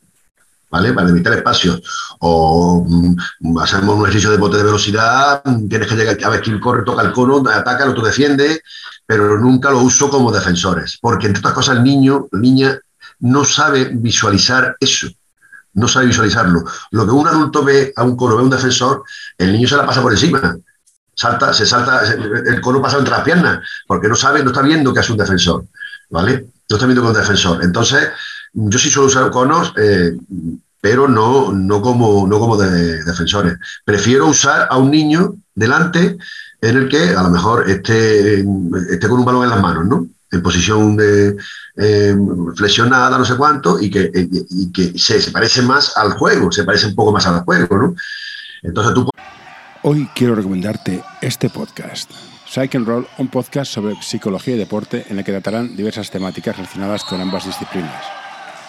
¿vale? Para delimitar espacios. O mm, hacemos un ejercicio de bote de velocidad, tienes que llegar a ver quién corre, toca el cono, ataca, el otro defiende, pero nunca lo uso como defensores, porque entre otras cosas el niño, la niña no sabe visualizar eso, no sabe visualizarlo. Lo que un adulto ve a un cono, ve a un defensor, el niño se la pasa por encima. Salta, se salta, el cono pasa entre las piernas, porque no sabe, no está viendo que es un defensor, ¿vale? No está viendo que es un defensor. Entonces, yo sí suelo usar conos, eh, pero no, no como, no como de, defensores. Prefiero usar a un niño delante en el que a lo mejor esté, esté con un balón en las manos, ¿no? en posición de, eh, flexionada, no sé cuánto, y que, que se, parece más al juego, se parece un poco más al juego, ¿no? Entonces tú... Hoy quiero recomendarte este podcast. Psych and Roll, un podcast sobre psicología y deporte en el que tratarán diversas temáticas relacionadas con ambas disciplinas.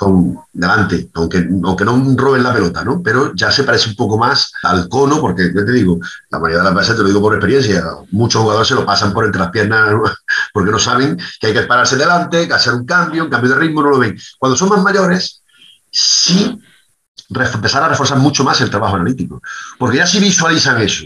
con delante, aunque, aunque no roben la pelota, ¿no? Pero ya se parece un poco más al cono, porque yo te digo, la mayoría de las veces te lo digo por experiencia, muchos jugadores se lo pasan por entre las piernas *laughs* porque no saben que hay que pararse delante, que hacer un cambio, un cambio de ritmo, no lo ven. Cuando son más mayores, sí empezar a reforzar mucho más el trabajo analítico, porque ya sí visualizan eso.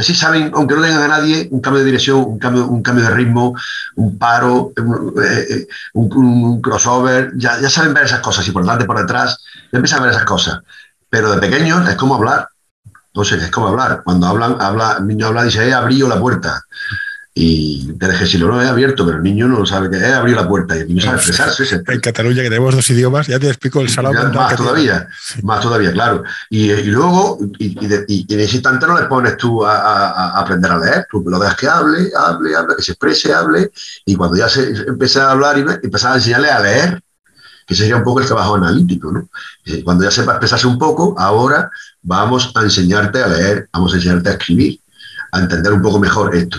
Así saben, aunque no tengan a nadie, un cambio de dirección, un cambio, un cambio de ritmo, un paro, un, eh, crossover, ya, ya, saben ver esas cosas, y por delante, por detrás, ya empiezan a ver esas cosas. Pero de pequeños es como hablar. Entonces, es como hablar. Cuando hablan, habla, el niño habla y dice, he la puerta y te dejé si lo he abierto, pero el niño no sabe que he abierto la puerta y el niño sabe expresarse. En Cataluña, que tenemos dos idiomas, ya te explico el salón. Más todavía, más todavía, claro. Y, luego, y, en ese instante no le pones tú a, aprender a leer, tú lo dejas que hable, hable, hable, que se exprese, hable, y cuando ya se empieza a hablar y empezar a enseñarle a leer, que sería un poco el trabajo analítico, ¿no? Eh, cuando ya sepa expresarse un poco, ahora vamos a enseñarte a leer, vamos a enseñarte a escribir, a entender un poco mejor esto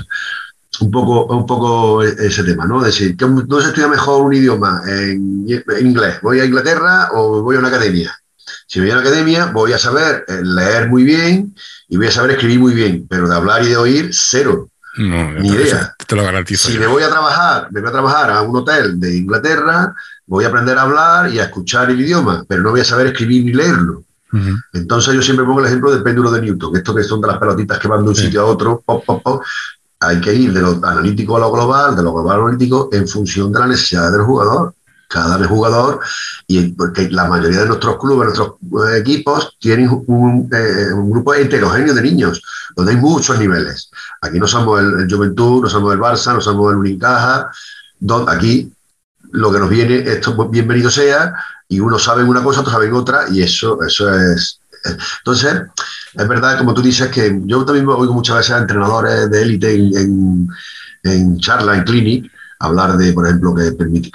un poco, un poco ese tema, ¿no? Decir, ¿dónde se estudia mejor un idioma? En, inglés. ¿Voy a Inglaterra o voy a una academia? Si voy a una academia, voy a saber eh, leer muy bien y voy a saber escribir muy bien, pero de hablar y de oír, cero. ni idea. Te lo garantizo. Si me voy a trabajar, me voy a trabajar a un hotel de Inglaterra, voy a aprender a hablar y a escuchar el idioma, pero no voy a saber escribir ni leerlo. Entonces yo siempre pongo el ejemplo del péndulo de Newton, esto que son de las pelotitas que van de un sitio a otro, pop, pop, pop, hay que ir de lo analítico a lo global, de lo global a lo analítico, en función de la necesidad del jugador. Cada jugador, y porque la mayoría de nuestros clubes, nuestros eh, equipos, tienen un, eh, un, grupo heterogéneo de niños, donde hay muchos niveles. Aquí no somos el, Juventud, no somos el Barça, no somos el Unicaja, donde aquí lo que nos viene, esto bienvenido sea, y unos saben una cosa, otros saben otra, y eso, eso es, entonces, es verdad, como tú dices, que yo también oigo muchas veces a entrenadores de élite en, en, charla, en clinic, hablar de, por ejemplo, que,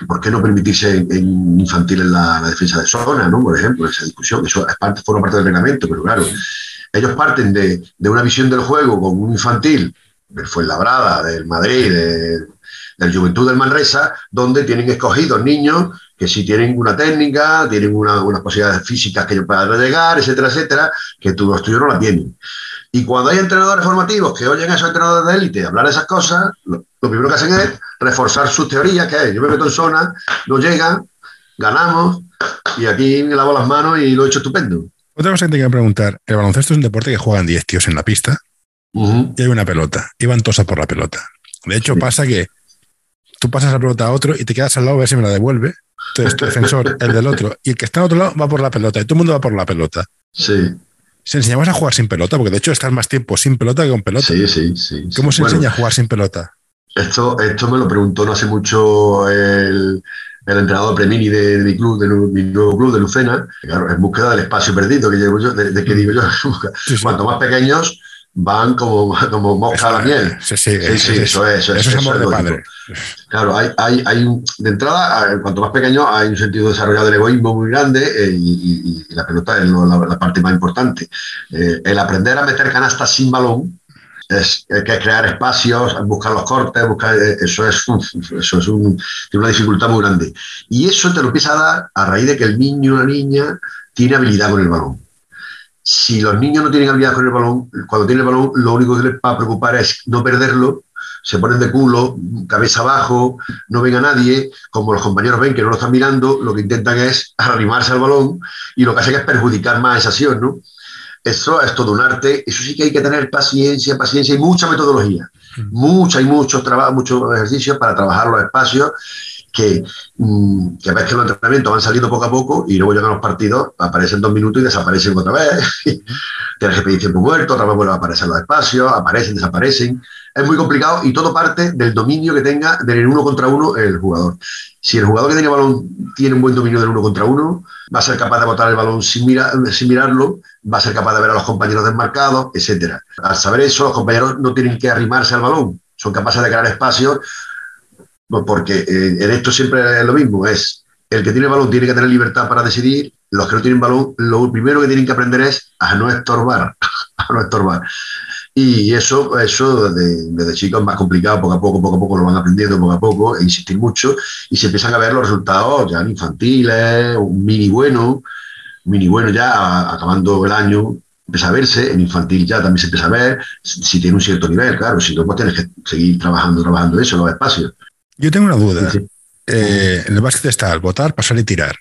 por qué no permitirse en, infantil en la, defensa de zona, ¿no? Por ejemplo, esa discusión, eso es parte, forma parte del reglamento, pero claro, ellos parten de, de, una visión del juego con un infantil, del Fuenlabrada, del Madrid, del Juventud del Manresa, donde tienen escogidos niños que si tienen una técnica, tienen unas posibilidades físicas que ellos puedan llegar, etcétera, etcétera, que tú, los tuyos no la tienen. Y cuando hay entrenadores formativos que oyen a esos entrenadores de élite hablar de esas cosas, lo, primero que hacen es reforzar sus teorías, que es, yo me meto en zona, no llegan, ganamos, y aquí me lavo las manos y lo he hecho estupendo. Otra cosa que te quiero preguntar, el baloncesto es un deporte que juegan 10 tíos en la pista y hay una pelota, y van todos a por la pelota. De hecho, pasa que tú pasas la pelota a otro y te quedas al lado a ver si me la devuelve entonces, tu defensor, el del otro, y el que está al otro lado va por la pelota, y todo el mundo va por la pelota. Sí. Se enseñamos a jugar sin pelota, porque de hecho estás más tiempo sin pelota que con pelota. Sí, sí, sí. ¿Cómo se enseña a jugar sin pelota? Esto, esto me lo preguntó no hace mucho el, el entrenador Premini de, mi club, de, mi nuevo club de Lucena, claro, en búsqueda del espacio perdido que llevo yo, de, que digo yo, *laughs* cuanto más pequeños, van como, *laughs* como mosca a la miel. Sí, sí, sí, eso es. Eso, es amor de padre. Claro, hay, hay, hay un, de entrada, cuanto más pequeño, hay un sentido desarrollado del egoísmo muy grande eh, y, la pelota es la, parte más importante. Eh, el aprender a meter canastas sin balón es, que crear espacios, buscar los cortes, buscar, eh, eso es, eso es un, tiene una dificultad muy grande. Y eso te lo empieza a dar a raíz de que el niño o la niña tiene habilidad con el balón si los niños no tienen habilidad con el balón, cuando tienen el balón, lo único que les va a preocupar es no perderlo, se ponen de culo, cabeza abajo, no ven a nadie, como los compañeros ven que no lo están mirando, lo que intentan es arrimarse al balón y lo que hacen es perjudicar más esa acción, ¿no? Eso es todo un arte, eso sí que hay que tener paciencia, paciencia y mucha metodología, mucha y muchos muchos ejercicios para trabajar los espacios que, mm, que que los entrenamientos van saliendo poco a poco y luego llegan los partidos, aparecen dos minutos y desaparecen otra vez. *laughs* Tienes que pedir tiempo muerto, otra vez vuelven a aparecer los espacios, aparecen, desaparecen. Es muy complicado y todo parte del dominio que tenga del uno contra uno el jugador. Si el jugador que tiene balón tiene un buen dominio del uno contra uno, va a ser capaz de botar el balón sin, sin mirarlo, va a ser capaz de ver a los compañeros desmarcados, etc. Al saber eso, los compañeros no tienen que arrimarse al balón, son capaces de crear espacios pues porque eh, en esto siempre es lo mismo, es el que tiene balón tiene que tener libertad para decidir, los que no tienen balón, lo primero que tienen que aprender es a no estorbar, *laughs* a no estorbar. Y eso, eso desde, desde chicos es más complicado, poco a poco, poco a poco lo van aprendiendo, poco a poco, e insistir mucho, y se empiezan a ver los resultados ya en infantiles, un mini bueno, mini bueno ya acabando el año, empieza a verse, en infantil ya también se empieza a ver, si tiene un cierto nivel, claro, si no, pues tienes que seguir trabajando, trabajando eso, los espacios. Yo tengo una duda. Eh, en el básquet está el votar, pasar y tirar.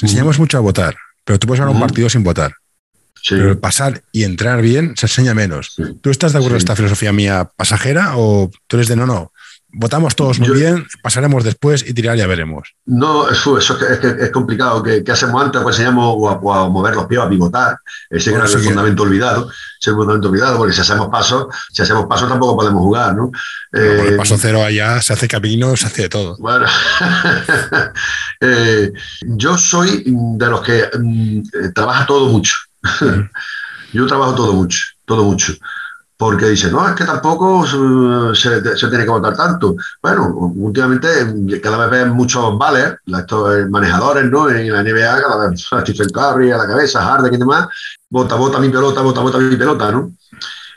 Enseñamos mucho a votar, pero tú puedes ganar un partido sin votar. Pero pasar y entrar bien se enseña menos. ¿Tú estás de acuerdo con esta filosofía mía pasajera o tú eres de no, no? Votamos todos muy bien, pasaremos después y tirar ya veremos. No, eso, es, es, complicado. ¿Qué, hacemos antes? Pues enseñamos o a, mover los pies, a pivotar. Ese es el fundamento olvidado. Ese es el fundamento olvidado, porque si hacemos pasos, si hacemos pasos tampoco podemos jugar, ¿no? el eh, paso cero allá se hace camino, se hace de todo. Bueno, *laughs* eh, yo soy de los que mm, trabaja todo mucho. *laughs* yo trabajo todo mucho, todo mucho porque dice, no, es que tampoco se, tiene que votar tanto. Bueno, últimamente cada vez ven muchos vales, estos eh, manejadores, ¿no? En la NBA, cada vez *laughs* Stephen Curry a la cabeza, Harden y demás, vota, vota mi pelota, vota, vota mi pelota, ¿no?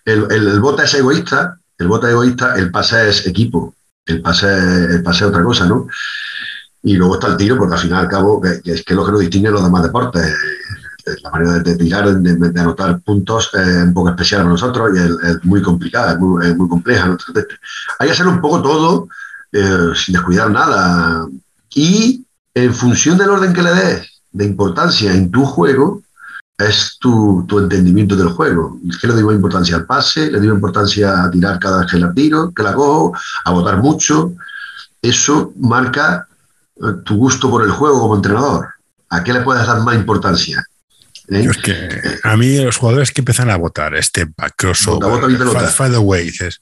El, el, voto es egoísta, el voto es egoísta, el pase es equipo, el pase, el pase es otra cosa, ¿no? Y luego está el tiro, porque al final y al cabo, que, que es lo que nos distingue los demás deportes la manera de, tirar, de, anotar puntos es un poco especial para nosotros y es, muy complicada, es muy, compleja. Hay que hacer un poco todo eh, sin descuidar nada. Y en función del orden que le des de importancia en tu juego, es tu, entendimiento del juego. ¿Qué le digo importancia al pase? ¿Le digo importancia a tirar cada vez que la tiro, que la cojo, a votar mucho? Eso marca eh, tu gusto por el juego como entrenador. ¿A qué le puedes dar más importancia? ¿Eh? Es que a mí los jugadores que empiezan a votar, este crossover, the way, dices,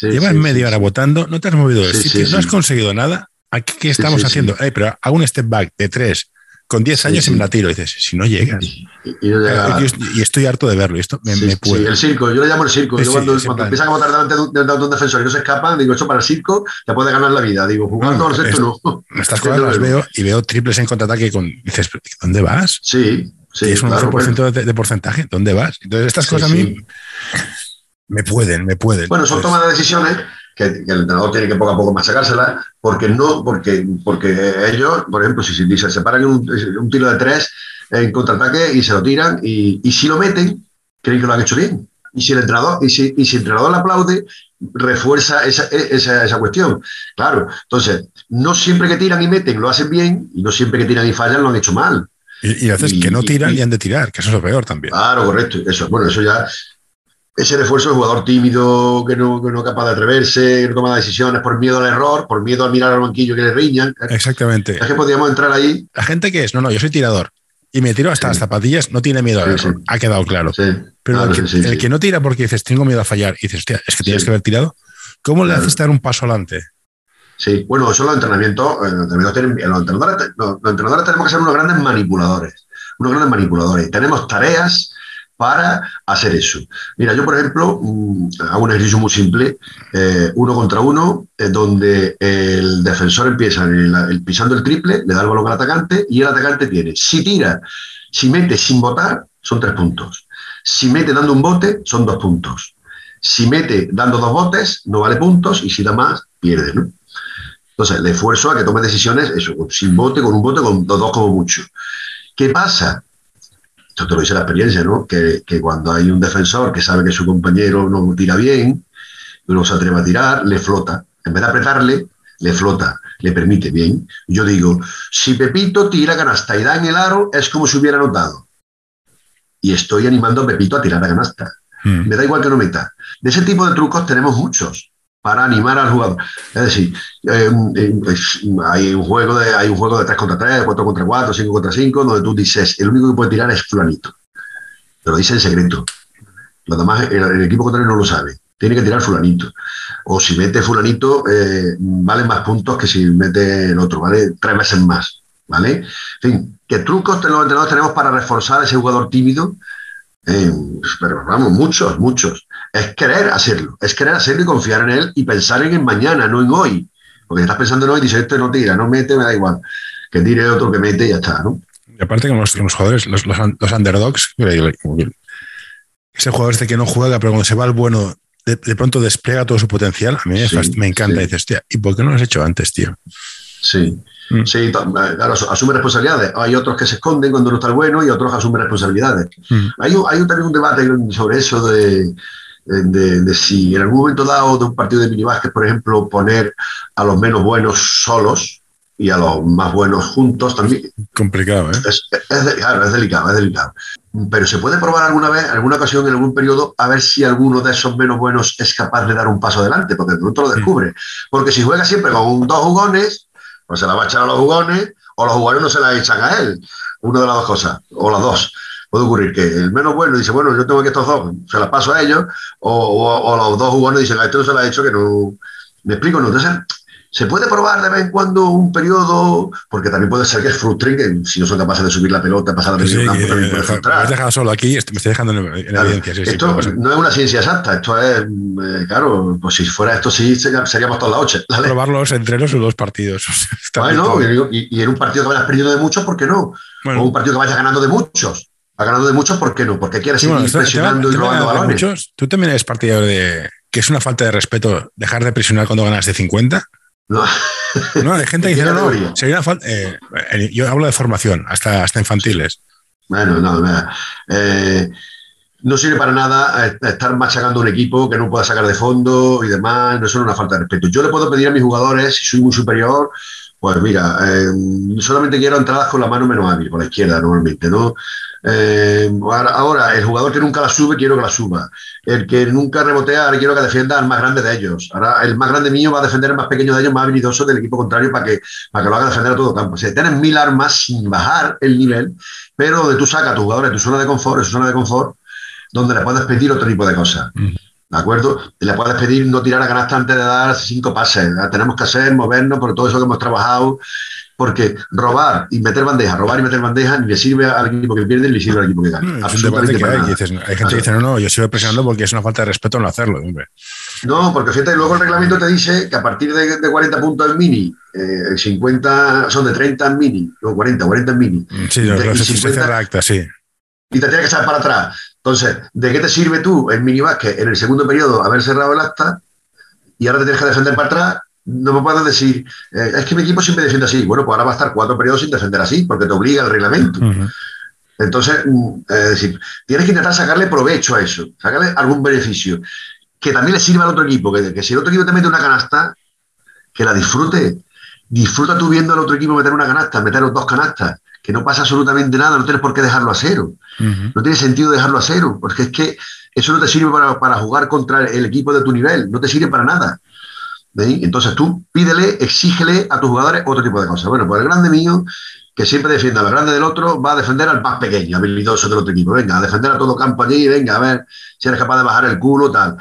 llevas media hora votando, no te has movido del sitio, no has conseguido nada. ¿Qué estamos haciendo? pero hago un step back de tres con 10 años y me la tiro. Y dices, si no llegas. Y, estoy harto de verlo. Y esto me, me puede. el circo, yo le llamo el circo. yo cuando, empiezan a votar delante de un, defensor y no se escapan, digo, eso para el circo te puede ganar la vida. Digo, jugando no, esto no. Estas *laughs* cosas las veo y veo triples en contraataque con. Dices, ¿dónde vas? Sí, Sí, es un claro, de, porcentaje. ¿Dónde vas? Entonces, estas cosas a mí me pueden, me pueden. Bueno, son tomas de decisiones que, el entrenador tiene que poco a poco machacárselas, porque no, porque, porque ellos, por ejemplo, si, se separan un, un tiro de tres en contraataque y se lo tiran, y, y, si lo meten, creen que lo han hecho bien. Y si el entrenador, y si, y si el entrenador le aplaude, refuerza esa, esa, esa, cuestión. Claro, entonces, no siempre que tiran y meten lo hacen bien, y no siempre que tiran y fallan lo han hecho mal. Y, a veces que no tiran y, han de tirar, que eso es lo peor también. Claro, correcto. Eso, bueno, eso ya. Ese refuerzo del jugador tímido, que no, que no es capaz de atreverse, que no toma decisiones por miedo al error, por miedo a mirar al banquillo que le riñan. Exactamente. Es que podríamos entrar ahí. La gente que es, no, no, yo soy tirador y me tiro hasta las zapatillas, no tiene miedo al error. Ha quedado claro. Pero el, que, el, que, no tira porque dices, tengo miedo a fallar, y dices, hostia, es que tienes que haber tirado, ¿cómo le haces dar un paso adelante? Sí, bueno, eso los entrenamientos, los entrenadores, tenemos que ser unos grandes manipuladores, unos grandes manipuladores. Tenemos tareas para hacer eso. Mira, yo por ejemplo mm, hago un ejercicio muy simple, eh, uno contra uno, eh, donde el defensor empieza el, pisando el triple, le da el balón al atacante y el atacante tiene, si tira, si mete sin votar, son tres puntos. Si mete dando un bote, son dos puntos. Si mete dando dos botes, no vale puntos y si da más, pierde. ¿no? Entonces, le esfuerzo a que tome decisiones, eso, sin bote, con un bote, con dos, como mucho. ¿Qué pasa? Esto te lo dice la experiencia, ¿no? Que, cuando hay un defensor que sabe que su compañero no tira bien, no se atreve a tirar, le flota. En vez de apretarle, le flota, le permite bien. Yo digo, si Pepito tira canasta y da en el aro, es como si hubiera notado. Y estoy animando a Pepito a tirar a canasta. Hmm. Me da igual que no meta. De ese tipo de trucos tenemos muchos para animar al jugador. Es decir, eh, eh, pues, hay, un juego de, hay un juego de 3 contra 3, 4 contra 4, 5 contra 5, donde tú dices, el único que puede tirar es fulanito. Pero dice en secreto. Los demás, el, equipo contrario no lo sabe. Tiene que tirar fulanito. O si mete fulanito, eh, vale más puntos que si mete el otro, ¿vale? Tres veces más, ¿vale? En fin, ¿qué trucos los entrenadores tenemos para reforzar a ese jugador tímido? pero vamos, muchos, muchos es querer hacerlo, es querer hacerlo y confiar en él y pensar en el mañana, no en hoy. Porque estás pensando en hoy y dices, este no tira, no mete, me da igual. Que tire otro que mete y ya está, ¿no? Y aparte con los, jugadores, los, los, underdogs, ese jugador este que no juega, pero cuando se va al bueno, de, pronto despliega todo su potencial, a mí me encanta. Y dices, ¿y por qué no lo has hecho antes, tío? Sí. Mm. Sí, eh, claro, asume responsabilidades. Hay otros que se esconden cuando no está el bueno y otros asumen responsabilidades. Mm. Hay, hay también un debate sobre eso de, de, si en algún momento dado de un partido de minibásquet, por ejemplo, poner a los menos buenos solos y a los más buenos juntos también. Complicado, ¿eh? Es, claro, es delicado, es delicado. Pero se puede probar alguna vez, alguna ocasión, en algún periodo, a ver si alguno de esos menos buenos es capaz de dar un paso adelante, porque de pronto lo descubre. Porque si juega siempre con dos jugones, pues se la va a echar a los jugones, o los jugones no se la echan a él. Una de las dos cosas, o las dos. Puede ocurrir que el menos bueno dice, bueno, yo tengo aquí estos dos, se las paso a ellos, o, los dos jugones dicen, a esto no se la ha hecho, que no. ¿Me explico? No, entonces se puede probar de vez en cuando un periodo, porque también puede ser que es frustren, si no son capaces de subir la pelota, pasar a medio campo, también puede frustrar. Me has dejado solo aquí, me estoy dejando en, evidencia. esto no es una ciencia exacta, esto es, eh, claro, pues si fuera esto sí seríamos todas las ocho. Probarlos entre los dos partidos. *laughs* bueno, y, en un partido que vayas perdiendo de muchos, ¿por qué no? O un partido que vayas ganando de muchos. Va ganando de muchos, ¿por qué no? Porque quieres seguir presionando y robando balones. Muchos, ¿Tú también eres partidario de que es una falta de respeto dejar de presionar cuando ganas de 50? No. no, hay gente *laughs* que dice, no, no, sería una falta. Eh, yo hablo de formación, hasta, hasta infantiles. Bueno, no, no. Eh, no sirve para nada eh, estar machacando un equipo que no pueda sacar de fondo y demás, no es una falta de respeto. Yo le puedo pedir a mis jugadores, si soy muy superior, pues mira, solamente quiero entradas con la mano menos hábil, por la izquierda normalmente, ¿no? Eh, ahora, el jugador que nunca la sube, quiero que la suba. El que nunca rebotea, ahora quiero que defienda al más grande de ellos. Ahora, el más grande mío va a defender al más pequeño de ellos, más habilidoso del equipo contrario, para que, para que lo haga defender a todo campo. O tienes mil armas sin bajar el nivel, pero donde tú sacas a tus jugadores de tu zona de confort, de su zona de confort, donde le puedes pedir otro tipo de cosas. ¿De acuerdo? Le puedes pedir no tirar a canasta antes de dar cinco pases. Tenemos que hacer, movernos por todo eso que hemos trabajado porque robar y meter bandeja, robar y meter bandeja ni le sirve al equipo que pierde ni le sirve al equipo que gana. Absolutamente hay, hay, gente que dice, no, no, yo sigo presionando porque es una falta de respeto no hacerlo. Hombre. No, porque fíjate, luego el reglamento te dice que a partir de, 40 puntos en mini, eh, 50 son de 30 en mini, no, 40, 40 en mini. Mm, sí, no, y 50, acta, sí. Y te tiene que echar para atrás. Entonces, ¿de qué te sirve tú en mini básquet en el segundo periodo haber cerrado el acta y ahora te tienes que defender para atrás no me puedes decir, eh, es que mi equipo siempre defiende así. Bueno, pues ahora va a estar cuatro periodos sin defender así, porque te obliga el reglamento. Entonces, mm, es decir, tienes que intentar sacarle provecho a eso, sacarle algún beneficio, que también le sirva al otro equipo, que, si el otro equipo te mete una canasta, que la disfrute. Disfruta tú viendo al otro equipo meter una canasta, meter dos canastas, que no pasa absolutamente nada, no tienes por qué dejarlo a cero. No tiene sentido dejarlo a cero, porque es que eso no te sirve para, para jugar contra el equipo de tu nivel, no te sirve para nada. Entonces tú pídele, exígele a tus jugadores otro tipo de cosas. Bueno, pues el grande mío, que siempre defiende al grande del otro, va a defender al más pequeño, habilidoso del otro equipo. Venga, a defender a todo campo allí, venga, a ver si eres capaz de bajar el culo, tal.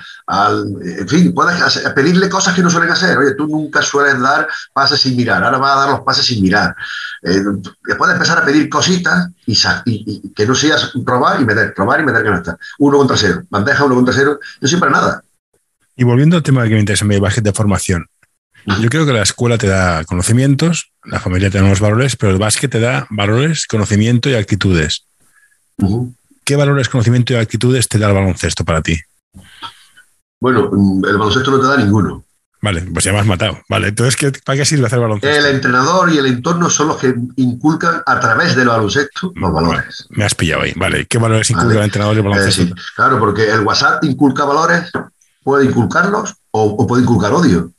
en fin, puedes pedirle cosas que no suelen hacer. Oye, tú nunca sueles dar pases sin mirar, ahora vas a dar los pases sin mirar. Eh, puedes empezar a pedir cositas y, que no seas robar y meter, robar y meter canasta. Uno contra cero, bandeja uno contra cero, no sirve para nada. Y volviendo al tema que me interesa, mi básquet de formación. Yo creo que la escuela te da conocimientos, la familia te da unos valores, pero el básquet te da valores, conocimiento y actitudes. ¿Qué valores, conocimiento y actitudes te da el baloncesto para ti? Bueno, el baloncesto no te da ninguno. Vale, pues ya me has matado. Vale, entonces, ¿qué, ¿para qué sirve hacer baloncesto? El entrenador y el entorno son los que inculcan a través del baloncesto los valores. me has pillado ahí. Vale, ¿qué valores inculca el entrenador y el baloncesto? claro, porque el WhatsApp inculca valores, puede inculcarlos o, puede inculcar odio.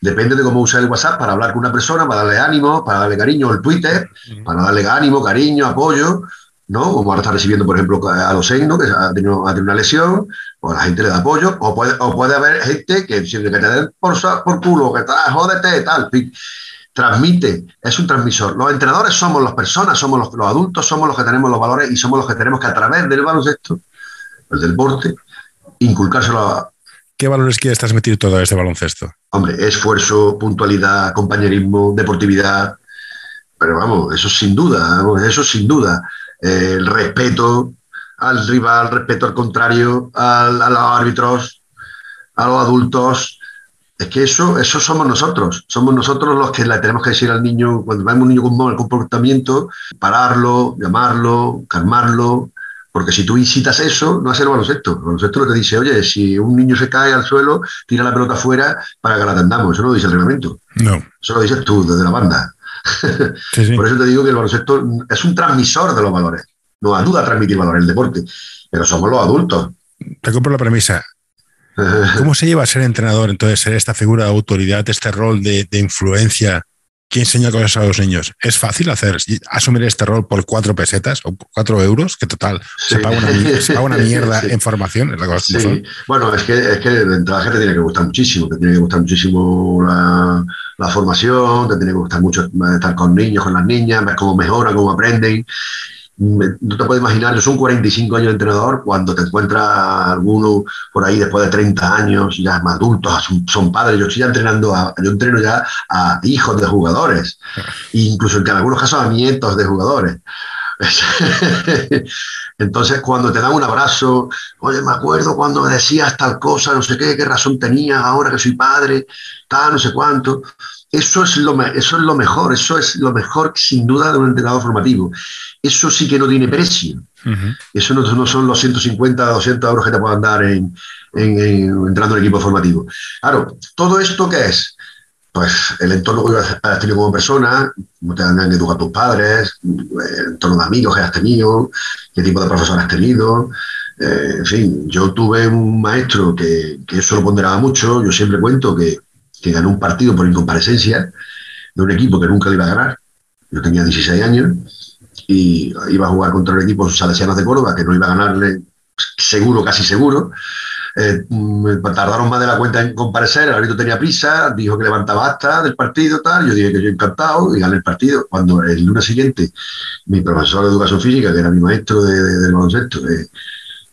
Depende de cómo usa el WhatsApp para hablar con una persona, para darle ánimo, para darle cariño, o el Twitter, para darle ánimo, cariño, apoyo, ¿no? Como ahora está recibiendo, por ejemplo, a los ¿no? que ha tenido, una lesión, o la gente le da apoyo, o puede, o puede haber gente que siempre que te den por, por culo, que tal, jódete, tal, transmite, es un transmisor. Los entrenadores somos las personas, somos los, los, adultos, somos los que tenemos los valores y somos los que tenemos que a través del baloncesto, el deporte, inculcárselo a... ¿Qué valores quieres transmitir todo este baloncesto? Hombre, esfuerzo, puntualidad, compañerismo, deportividad. Pero vamos, eso sin duda, eso sin duda. el respeto al rival, respeto al contrario, a los árbitros, a los adultos. Es que eso, eso somos nosotros. Somos nosotros los que le tenemos que decir al niño, cuando vemos un niño con mal comportamiento, pararlo, llamarlo, calmarlo, porque si tú incitas eso, no hace el baloncesto. El baloncesto no te dice, oye, si un niño se cae al suelo, tira la pelota fuera para que la atendamos. Eso no lo dice el reglamento. No. Eso lo dices tú, desde la banda. *laughs* Por eso te digo que el baloncesto es un transmisor de los valores. No ayuda a transmitir valores el deporte, pero somos los adultos. Te compro la premisa. *laughs* ¿Cómo se lleva a ser entrenador, entonces, ser esta figura de autoridad, este rol de, de influencia ¿Quién enseña cosas a los niños? Es fácil hacer, asumir este rol por cuatro pesetas o cuatro euros, que total, se, paga una, *laughs* mierda en formación. Bueno, es que, es que de entrada te tiene que gustar muchísimo, te tiene que gustar muchísimo la, la, formación, te tiene que gustar mucho estar con niños, con las niñas, ver cómo mejoran, cómo aprenden no te puedes imaginar, un 45 años de entrenador, cuando te encuentras alguno por ahí después de 30 años, ya más adultos, son, padres, yo estoy ya entrenando, a, yo entreno ya a hijos de jugadores, incluso en algunos casos a nietos de jugadores. *laughs* Entonces, cuando te dan un abrazo, oye, me acuerdo cuando me decías tal cosa, no sé qué, qué razón tenías ahora que soy padre, tal, no sé cuánto. Eso es, lo, eso es lo mejor, eso es lo mejor sin duda de un entrenador formativo. Eso sí que no tiene precio. Eso no, son los 150, 200 euros que te puedan dar en, entrando en equipo formativo. Claro, todo esto qué es? Pues el entorno que has tenido como persona, cómo te han educado tus padres, el entorno de amigos que has tenido, qué tipo de profesor has tenido. Eh, en fin, yo tuve un maestro que, que eso lo ponderaba mucho. Yo siempre cuento que que ganó un partido por incomparecencia de un equipo que nunca iba a ganar. Yo tenía 16 años y iba a jugar contra un equipo salesiano de Córdoba que no iba a ganarle seguro, casi seguro. Eh, mm, tardaron más de la cuenta en comparecer, el árbitro tenía prisa, dijo que levantaba hasta del partido, tal, yo dije que yo encantado y gané el partido. Cuando el lunes siguiente mi profesor de educación física, que era mi maestro de, del baloncesto, eh,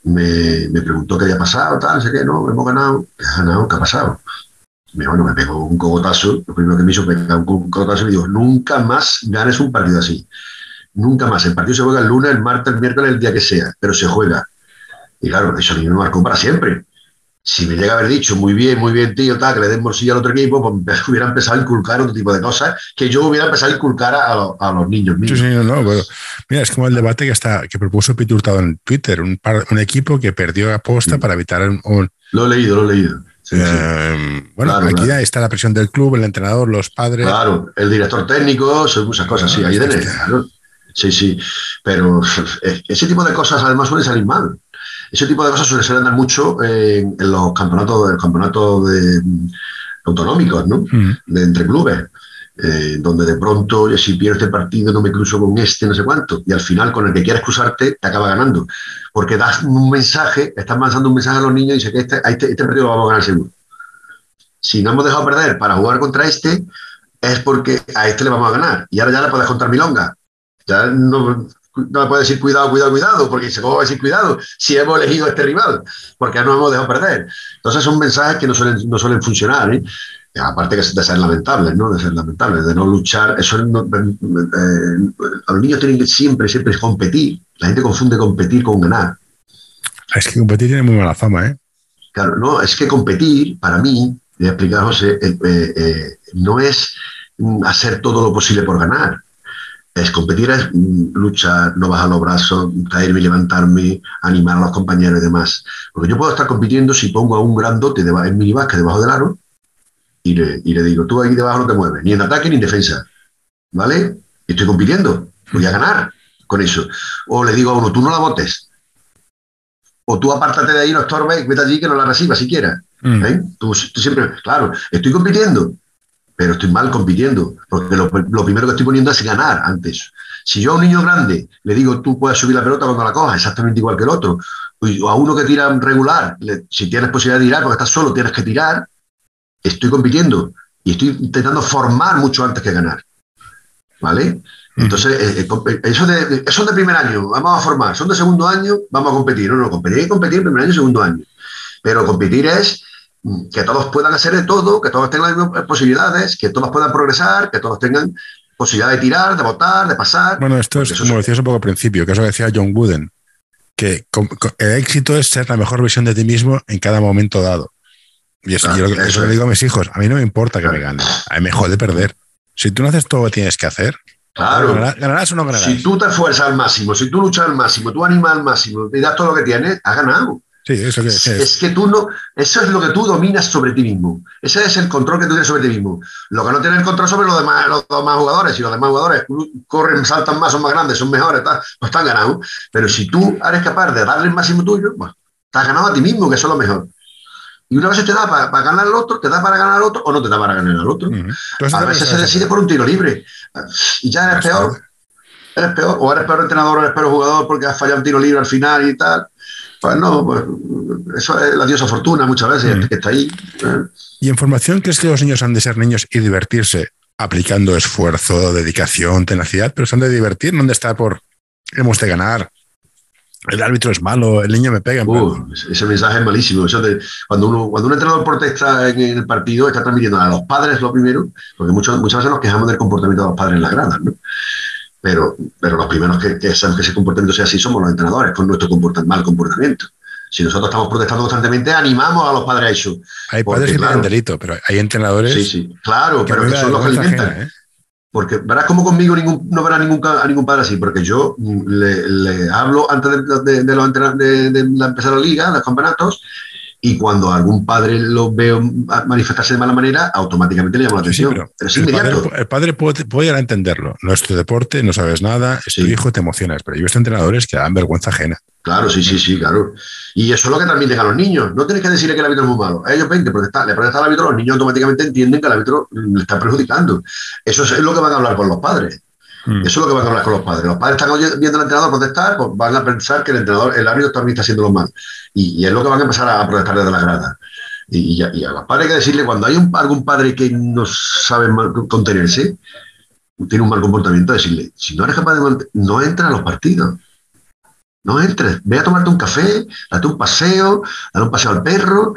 me, me, preguntó qué había pasado, tal, sé qué, no, hemos ganado, ¿qué ganado? ¿Qué ha pasado? Bueno, me pegó un cogotazo, lo primero que me hizo pegar un cogotazo y me dijo, nunca más ganes un partido así. Nunca más. El partido se juega el lunes, el martes, el miércoles, el día que sea, pero se juega. Y claro, eso a mí me marcó para siempre. Si me llega a haber dicho, muy bien, muy bien, tío, tal, que le den bolsillo al otro equipo, pues *laughs* hubiera empezado a inculcar otro tipo de cosas que yo hubiera empezado a inculcar a, los niños. Sí, sí, no, mira, es como el debate que, está, que propuso Pete en Twitter, un, un equipo que perdió aposta para evitar un... Lo he leído, lo he leído. Eh, bueno, aquí está la presión del club, el entrenador, los padres. Claro, el director técnico, son muchas cosas, sí, ahí de Sí, sí, pero eh, ese tipo de cosas además suelen salir mal. Ese tipo de cosas suelen salir mucho en, los campeonatos, el campeonato de, autonómicos, ¿no? Mm. De entre clubes. Eh, donde de pronto, si pierdo este partido no me cruzo con este, no sé cuánto, y al final con el que quieres cruzarte te acaba ganando, porque das un mensaje, estás mandando un mensaje a los niños y dices que este, este, este, partido lo vamos a ganar seguro. Si no hemos dejado perder para jugar contra este, es porque a este le vamos a ganar, y ahora ya le puedes contar milonga. Ya no, no le puedes decir cuidado, cuidado, cuidado, porque se a decir cuidado si hemos elegido a este rival, porque no hemos dejado perder. Entonces son mensajes que no suelen, no suelen funcionar. ¿eh? Aparte de ser lamentables, ¿no? De ser lamentables, de no luchar. Eso no, eh, los niños tienen que siempre, siempre competir. La gente confunde competir con ganar. Es que competir tiene muy mala fama, ¿eh? Claro, no, es que competir, para mí, le he explicado José, eh, eh, no es hacer todo lo posible por ganar. Es competir, es mm, luchar, no bajar los brazos, traerme, levantarme, animar a los compañeros y demás. Porque yo puedo estar compitiendo si pongo a un grandote de, en minibasque debajo del aro y le, digo, tú ahí debajo no te mueves, ni en ataque ni en defensa, ¿vale? Estoy compitiendo, voy a ganar con eso. O le digo a uno, tú no la votes. O tú apártate de ahí, no estorbes, vete allí que no la recibas siquiera. Mm. ¿eh? Tú, siempre, claro, estoy compitiendo, pero estoy mal compitiendo, porque lo, primero que estoy poniendo es ganar antes. Si yo a un niño grande le digo, tú puedes subir la pelota cuando la cojas, exactamente igual que el otro, o a uno que tira regular, si tienes posibilidad de tirar, porque estás solo, tienes que tirar, estoy compitiendo y estoy intentando formar mucho antes que ganar. ¿Vale? Entonces, eh, eh, eh, eso de, son de primer año, vamos a formar, son de segundo año, vamos a competir. No, no, competir y competir primer año y segundo año. Pero competir es mm, que todos puedan hacer de todo, que todos tengan las mismas posibilidades, que todos puedan progresar, que todos tengan posibilidad de tirar, de votar, de pasar. Bueno, esto es como decías un poco al principio, que eso decía John Wooden, que el éxito es ser la mejor versión de ti mismo en cada momento dado. Y eso, yo eso le digo a mis hijos, a mí no me importa que me gane, a mí me jode perder. Si tú no haces todo lo que tienes que hacer, claro. ganarás, o no ganarás. Si tú te esfuerzas al máximo, si tú luchas al máximo, tú animas al máximo, y das todo lo que tienes, has ganado. Sí, eso que, es. es que tú no, eso es lo que tú dominas sobre ti mismo. Ese es el control que tú tienes sobre ti mismo. Lo que no tienes control sobre los demás, los demás jugadores, si los demás jugadores corren, saltan más, son más grandes, son mejores, pues están ganados. Pero si tú eres capaz de darle el máximo tuyo, pues, estás ganado a ti mismo, que eso es lo mejor. Y una vez te da para, ganar al otro, te da para ganar al otro o no te da para ganar al otro. A veces se decide por un tiro libre. Y ya eres peor. Eres peor. O eres peor entrenador o eres peor jugador porque has fallado un tiro libre al final y tal. Pues no, pues eso es la diosa fortuna muchas veces, que está ahí. ¿eh? ¿Y en formación crees que los niños han de ser niños y divertirse aplicando esfuerzo, dedicación, tenacidad, pero se han de divertir, no han de estar por hemos de ganar, el árbitro es malo, el niño me pega. Uh, ese mensaje es malísimo. Eso cuando, uno, cuando un entrenador protesta en el partido, está transmitiendo a los padres lo primero, porque muchas veces nos quejamos del comportamiento de los padres en las gradas, ¿no? Pero, pero los primeros que, que saben que ese comportamiento sea así somos los entrenadores, con nuestro mal comportamiento. Si nosotros estamos protestando constantemente, animamos a los padres a eso. Hay padres que tienen delito, pero hay entrenadores. Sí, sí, claro, pero que son los que alimentan. ¿eh? Porque verás como conmigo ningún, no verás ningún, a ningún padre así, porque yo le, hablo antes de, de, empezar la liga, de los campeonatos, y cuando algún padre lo veo manifestarse de mala manera, automáticamente le llamo la atención. el, Padre, puede, llegar a entenderlo. No es tu deporte, no sabes nada, es tu hijo, te emocionas. Pero yo he visto entrenadores que dan vergüenza ajena. Claro, sí, sí, sí, claro. Y eso es lo que transmiten a los niños. No tienes que decirle que el árbitro es muy malo. Ellos ven que protestar, le protestan al árbitro, los niños automáticamente entienden que el árbitro le está perjudicando. Eso es lo que van a hablar con los padres. Mm. Eso es lo que van a hablar con los padres. Los padres están viendo al entrenador protestar, pues van a pensar que el entrenador, el árbitro también está haciendo lo mal. Y, es lo que van a empezar a protestar desde la grada. Y, a los padres hay que decirle, cuando hay un, algún padre que no sabe contenerse, tiene un mal comportamiento, decirle, si no eres capaz de no entra a los partidos. No entres, ve a tomarte un café, date un paseo, dale un paseo al perro,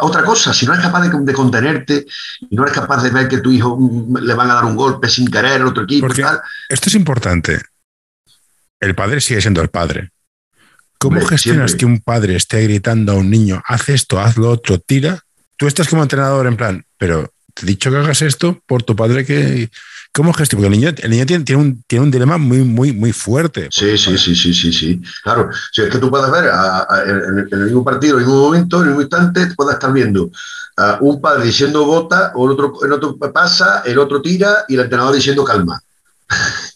otra cosa, si no eres capaz de, contenerte y no eres capaz de ver que tu hijo mm, le van a dar un golpe sin querer otro equipo. Esto es importante. El padre sigue siendo el padre. ¿Cómo gestionas que un padre esté gritando a un niño, haz esto, haz lo otro, tira? Tú estás como entrenador en plan, pero te he dicho que hagas esto por tu padre que, ¿Cómo gestionar? Porque el niño, el niño tiene, tiene, un, tiene un dilema muy, muy, muy fuerte. Sí, sí, sí, sí, sí, sí. Claro, si es que tú puedes ver en, el mismo partido, en el mismo momento, en el mismo instante, puedes estar viendo a un padre diciendo bota, o el otro, el otro pasa, el otro tira y el entrenador diciendo calma.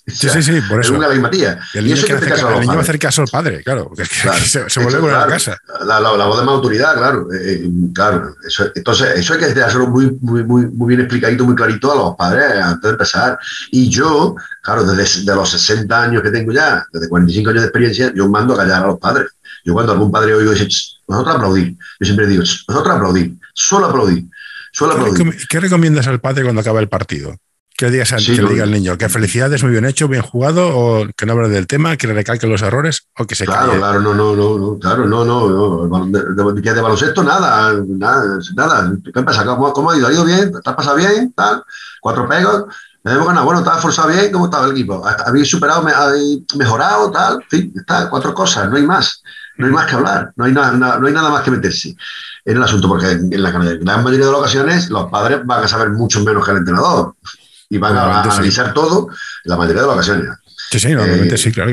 Sí, sí, sí, por eso. Es una galimmatía. Y el niño, y el niño va a hacer caso al padre, claro, porque se, vuelve a la casa. La, la, voz de más autoridad, claro. Eh, eh, claro eso, entonces, eso hay que hacerlo muy, muy, muy, muy bien explicadito, muy clarito a los padres antes de empezar. Y yo, claro, desde de los 60 años que tengo ya, desde 45 años de experiencia, yo mando a callar a los padres. Yo cuando algún padre oigo dice, nosotros aplaudir, yo siempre digo, nosotros aplaudir, solo aplaudir. Solo aplaudir. ¿Qué recomiendas al padre cuando acaba el partido? Que digas que le diga al niño que felicidades, muy bien hecho, bien jugado, o que no hable del tema, que le recalque los errores, o que se Claro, claro, no, no, no, claro, no, no, no. De, de, de, baloncesto, nada, nada, nada. ¿Qué pasa? ¿Cómo, cómo ha ido? ¿Ha ido bien? ¿Te has pasado bien? Tal, cuatro pegos. Hemos ganado, bueno, ¿te forzado bien? ¿Cómo estaba el equipo? ¿Habéis superado, habéis mejorado? Tal, en fin, está, cuatro cosas, no hay más. No hay más que hablar, no hay, nada, no hay nada más que meterse en el asunto, porque en la gran mayoría de las ocasiones los padres van a saber mucho menos que el entrenador y van a, analizar todo la mayoría de las ocasiones. Sí, sí, normalmente eh, sí, claro,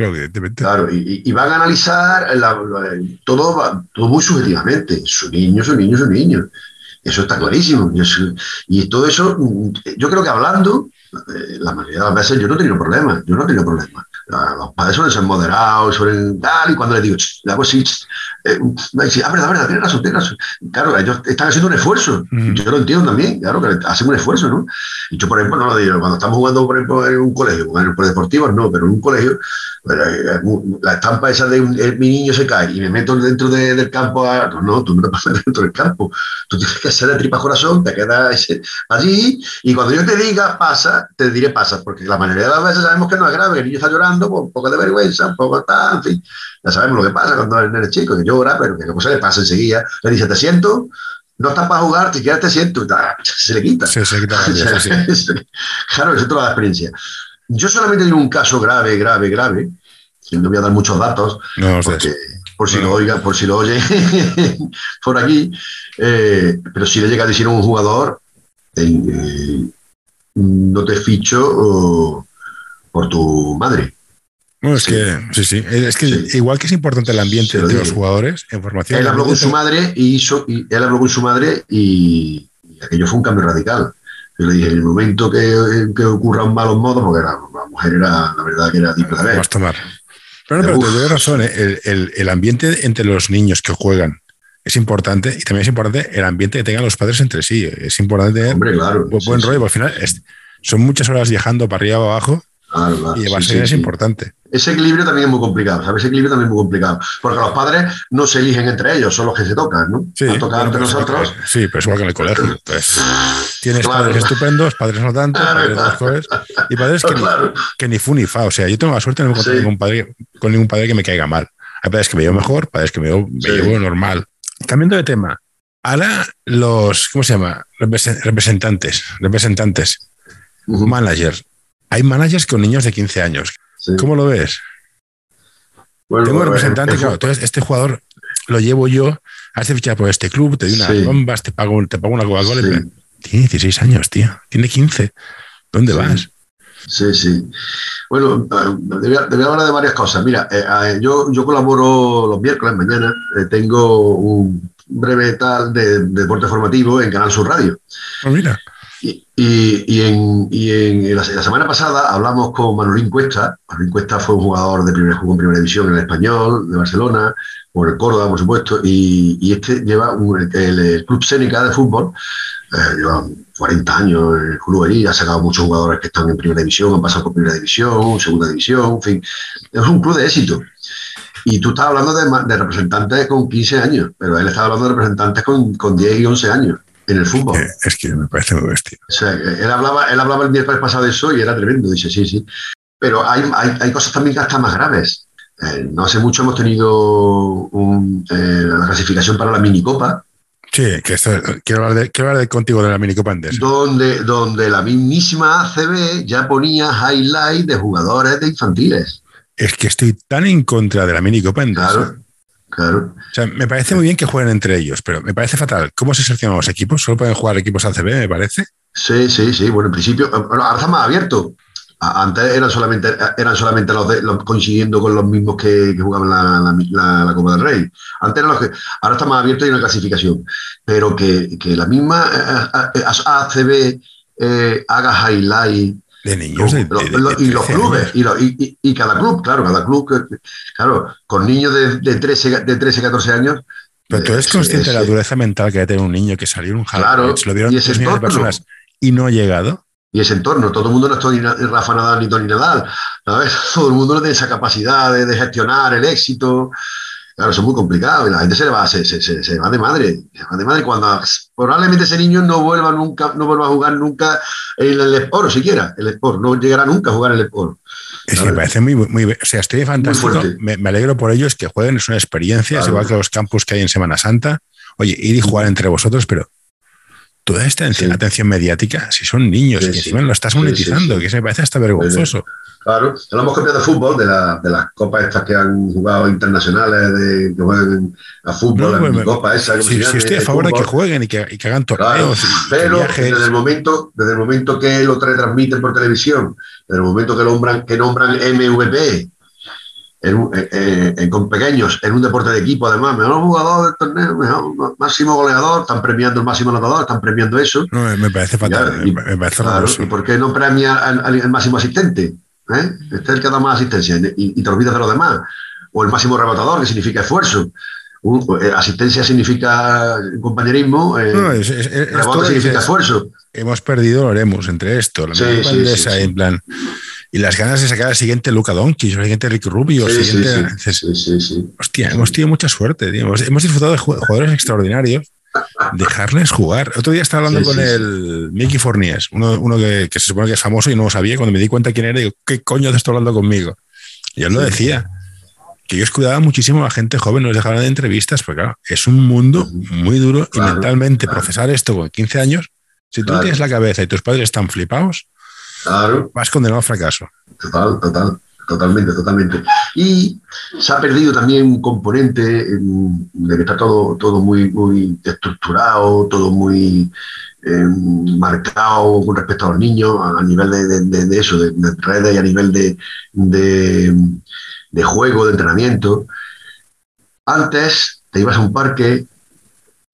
Claro, y, van a analizar todo, todo muy subjetivamente. Su niño, su niño, su niño. Eso está clarísimo. Y, todo eso, yo creo que hablando, eh, la mayoría de las veces yo no he tenido problemas, yo no he tenido problemas. Los padres suelen ser moderados, suelen tal, y cuando les digo, la cosa eh, me dice, ah, verdad, verdad, tienes razón, tienes razón. Claro, ellos están haciendo un esfuerzo, yo lo entiendo también, claro, que hacen un esfuerzo, ¿no? Y yo, por ejemplo, no lo digo, cuando estamos jugando, por ejemplo, en un colegio, en por deportivos, no, pero en un colegio, eh, la estampa esa de mi niño se cae y me meto dentro del campo, a, no, no, tú no te pasas *laughs* dentro del campo, tú tienes que hacer de tripa corazón, te quedas allí, y cuando yo te diga pasa, te diré pasa, porque la mayoría de las veces sabemos que no es grave, el niño está llorando, un poco de vergüenza, un poco tal, en fin. Ya sabemos lo que pasa cuando el nene chico, que llora, pero que cosa le pasa enseguida. Le dice, te siento, no estás para jugar, si quieres te siento, se le quita. se quita *laughs* claro, es toda la experiencia. Yo solamente tengo un caso grave, grave, grave, que no voy a dar muchos datos, porque, por si lo oiga, por si lo oye *laughs* por aquí, eh, pero si le llega a decir a un jugador, eh, no te ficho por tu madre. No, es que, sí, sí. Es que igual que es importante el ambiente de los jugadores en formación. Él habló con su madre y, hizo, y él habló con su madre y, aquello fue un cambio radical. Yo le dije, en el momento que, que ocurran malos modos, porque la, mujer era, la verdad que era tipo de Vas tomar. Pero, no, pero te doy razón, ¿eh? el, el, el, ambiente entre los niños que juegan es importante y también es importante el ambiente que tengan los padres entre sí. Es importante tener Hombre, claro, buen, sí, buen sí. rollo, porque al final es- son muchas horas viajando para arriba o abajo Claro, claro, y sí, sí, es sí. importante. Ese equilibrio también es muy complicado, ¿sabes? Ese equilibrio también es muy complicado. Porque los padres no se eligen entre ellos, son los que se tocan, ¿no? Sí, Han tocado bueno, entre pues, nosotros. Sí, pero es igual que en el colegio. Entonces, tienes Claro. padres estupendos, padres no tanto, padres mejores, y padres que, ni, que ni fu ni fa. O sea, yo tengo la suerte de no encontrar ningún padre, con ningún padre que me caiga mal. Hay padres que me llevo mejor, padres que me llevo, me Sí. llevo normal. Cambiando de tema, ahora los, ¿cómo se llama? Represen- Representantes, representantes, managers. Hay managers con niños de 15 años. sí. ¿Cómo lo ves? Bueno, Tengo un representante, claro. Entonces, este jugador lo llevo yo, has de fichar por este club, te doy unas Sí. bombas, te pago, te pago una Coca-Cola. Sí. Tiene 16 años, tío. Tiene 15. ¿Dónde vas? Sí, sí. Bueno, eh, debía, debía hablar de varias cosas. Mira, eh, yo, yo colaboro los miércoles mañana. eh, tengo un breve tal de, de deporte formativo en Canal Sur Radio. Pues mira, Y, y- en, y en la, semana pasada hablamos con Manolín Cuesta. Manolín Cuesta fue un jugador de primera, jugó en primera división en el Español, de Barcelona, por el Córdoba, por supuesto. Y, y este lleva un- el, Club Seneca de fútbol, eh, lleva 40 años en el club allí, ha sacado muchos jugadores que están en primera división, han pasado por primera división, segunda división, en fin. Es un club de éxito. Y tú estás hablando de, de representantes con 15 años, pero él está hablando de representantes con, con 10 y 11 años en el fútbol. es que me parece muy bestia. O sea, él hablaba, él hablaba el miércoles pasado de eso y era tremendo, dice, sí, sí. Pero hay, hay, hay cosas también que hasta más graves. Eh, no hace mucho hemos tenido un, eh, la clasificación para la minicopa, Sí, que esto, quiero hablar, de, quiero hablar de contigo de la minicopa Andes. donde, donde la mismísima ACB ya ponía highlight de jugadores de infantiles. Es que estoy tan en contra de la minicopa Andes. Claro, claro. O sea, me parece muy bien que jueguen entre ellos, pero me parece fatal. ¿Cómo se seleccionan los equipos? Solo pueden jugar equipos ACB, me parece. Sí, sí, sí. Bueno, en principio, bueno, ahora está más abierto. Antes eran solamente, eran solamente los, de, los coincidiendo con los mismos que, que jugaban la, la, Copa del Rey. Antes eran los que. Ahora está más abierto y una clasificación. Pero que, que la misma eh, eh, ACB eh, haga highlight De niños de, de- de- y los 13 clubes, y, lo- y- y- y cada club, claro, cada club, claro, con niños de, de, 13, de 13, 14 años. Pero tú eres consciente de la dureza mental que debe tener un niño que salió en un Claro, highlights, lo vieron y ese 3 millones de entorno. personas y no ha llegado. y ese entorno. Todo el mundo no es Na- Rafa Nadal ni Tony Nadal, ¿sabes? *laughs* Todo el mundo no tiene esa capacidad de gestionar el éxito. Claro, eso es muy complicado y la gente se le va, se, se- se- se va de madre, se va de madre cuando probablemente ese niño no vuelva nunca, no vuelva a jugar nunca en el Sport, siquiera el Sport, no llegará nunca a jugar en el Sport. Es que me parece muy, muy. O sea, estoy fantástico. Me, me alegro por ellos que jueguen, es una experiencia, es Claro. igual que los campus que hay en Semana Santa. Oye, ir y jugar entre vosotros, pero toda esta atención, Sí. atención mediática, si son niños Sí, y sí. encima lo estás monetizando, que eso me parece hasta vergonzoso. Claro, hablamos copias de fútbol, de, la- de las copas estas que han jugado internacionales, de, que juegan a fútbol, No, la copa esa. Si, se si estoy a favor de que jueguen y que, y que hagan torneos que pero viajes. desde el momento, desde el momento que lo retransmiten por televisión, desde el momento que nombran, que nombran MVP en eh, eh, en- con pequeños, en un deporte de equipo, además, mejor jugador del torneo, mejor, máximo goleador, están premiando el máximo anotador, están premiando eso. No, me parece fatal, y- me, me parece Claro. ¿Y por qué no premia al, al- al máximo asistente? ¿Eh? Este es el que da más asistencia y, y te olvidas de los demás. O el máximo rematador, que significa esfuerzo. Un- eh, asistencia significa compañerismo, eh, No, es, es- es- es rebote significa esfuerzo. hemos perdido, lo haremos entre esto, la Sí, sí, sí. en plan. Y las ganas de sacar al siguiente Luca Doncic, el siguiente Rick Rubio, Sí, siguiente. sí, sí. Hostia, hemos tenido mucha suerte, tío. Hemos, disfrutado de ju- jugadores extraordinarios. Dejarles jugar. Otro día estaba hablando con el Mickey Fornies, uno, uno que, que se supone que es famoso y no lo sabía. Cuando me di cuenta quién era, digo, ¿qué coño te está hablando conmigo? Y él lo decía, que ellos cuidaban muchísimo a la gente joven, no les dejaban de entrevistas, porque claro, es un mundo muy duro y mentalmente claro. procesar esto con 15 años, si tú Claro. tienes la cabeza y tus padres están flipados, Claro, vas condenado al fracaso. total, total, totalmente, totalmente. Y se ha perdido también un componente de que está todo, todo muy, muy estructurado, todo muy em, marcado con respecto a los niños, a, a nivel de, de- de- eso, de, de redes y a nivel de, de, de juego, de entrenamiento. Antes te ibas a un parque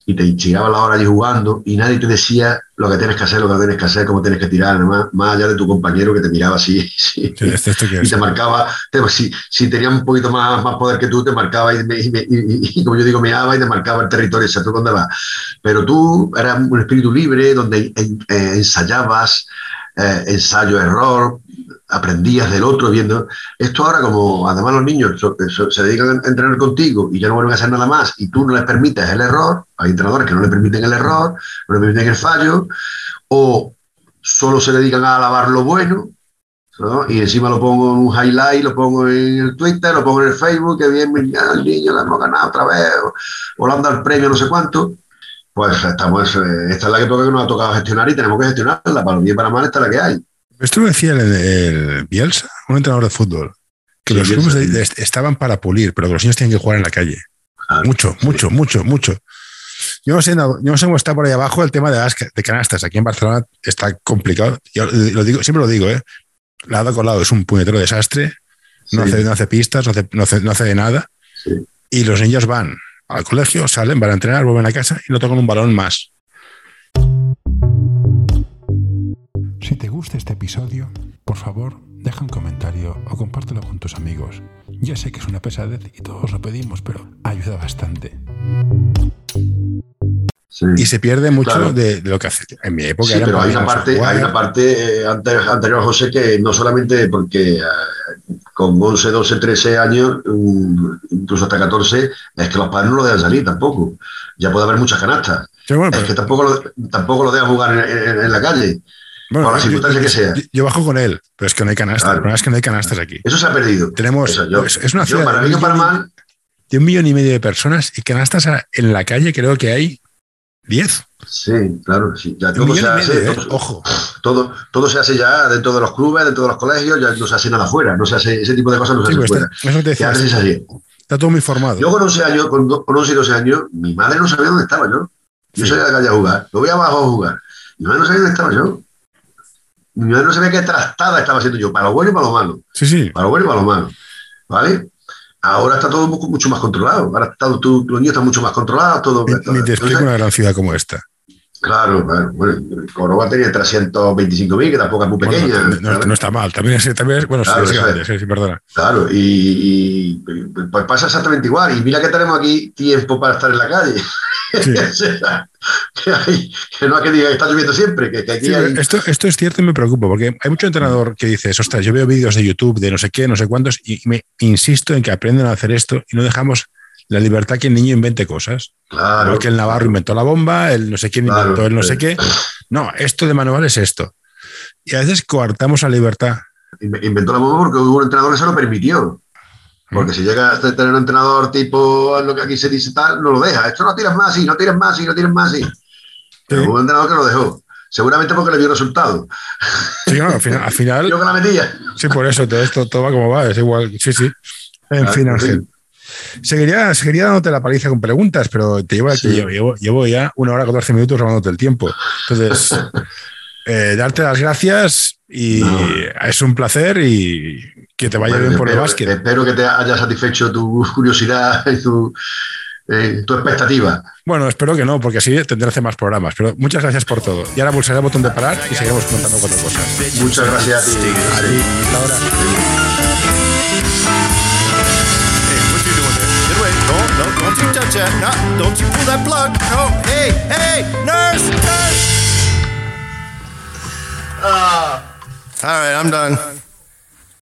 y te llegaba la hora allí jugando y nadie te decía lo que tienes que hacer, lo que tienes que hacer, cómo tienes que tirar, más, más allá de tu compañero que te miraba así, *laughs* sí, y te marcaba, si, si, tenía un poquito más, más poder que tú, te marcaba y, y, como yo digo, me daba y te marcaba el territorio exacto dónde vas. Pero tú eras un espíritu libre donde eh, ensayabas, eh, ensayo, error, aprendías del otro viendo. Esto ahora, como además los niños se dedican a entrenar contigo y ya no vuelven a hacer nada más y tú no les permites el error, hay entrenadores que no le permiten el error, no le permiten el fallo, o solo se dedican a alabar lo bueno, y encima lo pongo en un highlight, lo pongo en el Twitter, lo pongo en el Facebook, que bien, el niño lo hemos ganado otra vez, o, le han dado el premio, no sé cuánto. Pues estamos, eh, esta es la que nos ha tocado gestionar y tenemos que gestionarla, para bien y para mal, esta es la que hay. Esto lo decía el, Bielsa, un entrenador de fútbol, que los clubes estaban para pulir, pero que los niños tienen que jugar en la calle. mucho, mucho, mucho, mucho. Yo no sé, no, sé cómo está por ahí abajo el tema de las de canastas. Aquí en Barcelona está complicado. Yo lo digo, siempre lo digo, ¿eh? Lado con lado es un puñetero desastre. No, hace, no hace pistas, no hace, no hace, nada. Y los niños van al colegio, salen, van a entrenar, vuelven a casa y no tocan un balón más. Si te gusta este episodio, por favor, deja un comentario o compártelo con tus amigos. Ya sé que es una pesadez y todos lo pedimos, pero ayuda bastante. Y se pierde mucho de, lo que hace. En mi época. Sí, pero hay una, parte, hay una parte eh, anterior, a José que no solamente porque eh, con 11, 12, 13 años, mm, incluso hasta 14, es que los padres no lo dejan salir tampoco. Ya puede haber muchas canastas. es que tampoco lo, tampoco lo dejan jugar en la calle. Bueno, la circunstancia que sea. Yo, bajo con él, pero es que no hay canastas. El problema es que no hay canastas aquí. Eso se ha perdido. Tenemos. es, una ciudad. para mí, para mal. De un millón y medio de personas y canastas en la calle creo que hay 10. Sí, claro, sí. Ya todo se hace, ¿eh? ojo. Todo, todo se hace ya dentro de los clubes, dentro de los colegios, ya no se hace nada afuera, no se hace ese tipo de cosas, no se hace pues fuera. Eso te decía, Está todo muy formado. Yo con 11 años, con, 11 y 12 años, mi madre no sabía dónde estaba yo. Yo salía a la calle a jugar, lo voy abajo a jugar. Mi madre no sabía dónde estaba yo mi madre no sabía qué trastada estaba haciendo yo, para lo bueno y para lo malo. Sí, sí. Para lo bueno y para lo malo. ¿Vale? Ahora está todo mucho más controlado. Ahora está, los niños están mucho más controlados. Todo, ni, te explico una gran ciudad como esta. Claro, bueno, Córdoba tenía 325.000, que tampoco es muy pequeña. no, está mal, también es, también bueno, sí, es grande, sí, perdona. Claro, y, pues pasa exactamente igual. Y mira que tenemos aquí tiempo para estar en la calle. *laughs* que, no hay que diga que está lloviendo siempre. Que, esto, esto es cierto y me preocupa, porque hay mucho entrenador que dice, ostras, yo veo vídeos de YouTube de no sé qué, no sé cuántos, y me insisto en que aprenden a hacer esto y no dejamos la libertad que el niño invente cosas. Claro. que el Navarro inventó la bomba, el no sé quién inventó el no sé qué. No, esto de manual es esto. Y a veces coartamos la libertad. Inventó la bomba porque hubo un entrenador que se lo permitió. Porque si llega a tener un entrenador tipo lo que aquí se dice tal, no lo deja. Esto no tiras más y no tiras más y no tiras más y. Hubo un entrenador que lo dejó. Seguramente porque le dio resultado. Sí, al final. Yo que la metía. Sí, por eso todo esto todo va como va. Es igual. Sí, sí. En fin, Ángel. Seguiría, seguiría dándote la paliza con preguntas, pero te llevo, aquí, llevo, llevo, ya una hora 14 minutos robándote el tiempo. Entonces, *laughs* eh, darte las gracias y es un placer y que te vaya bien por el básquet. Espero que te haya satisfecho tu curiosidad y tu, eh, tu expectativa. Bueno, espero que no, porque así tendré que hacer más programas. Pero muchas gracias por todo. Y ahora pulsaré el botón de parar y seguiremos contando cuatro cosas. Muchas gracias a ti. Hasta ahora. Uh, all right, I'm done.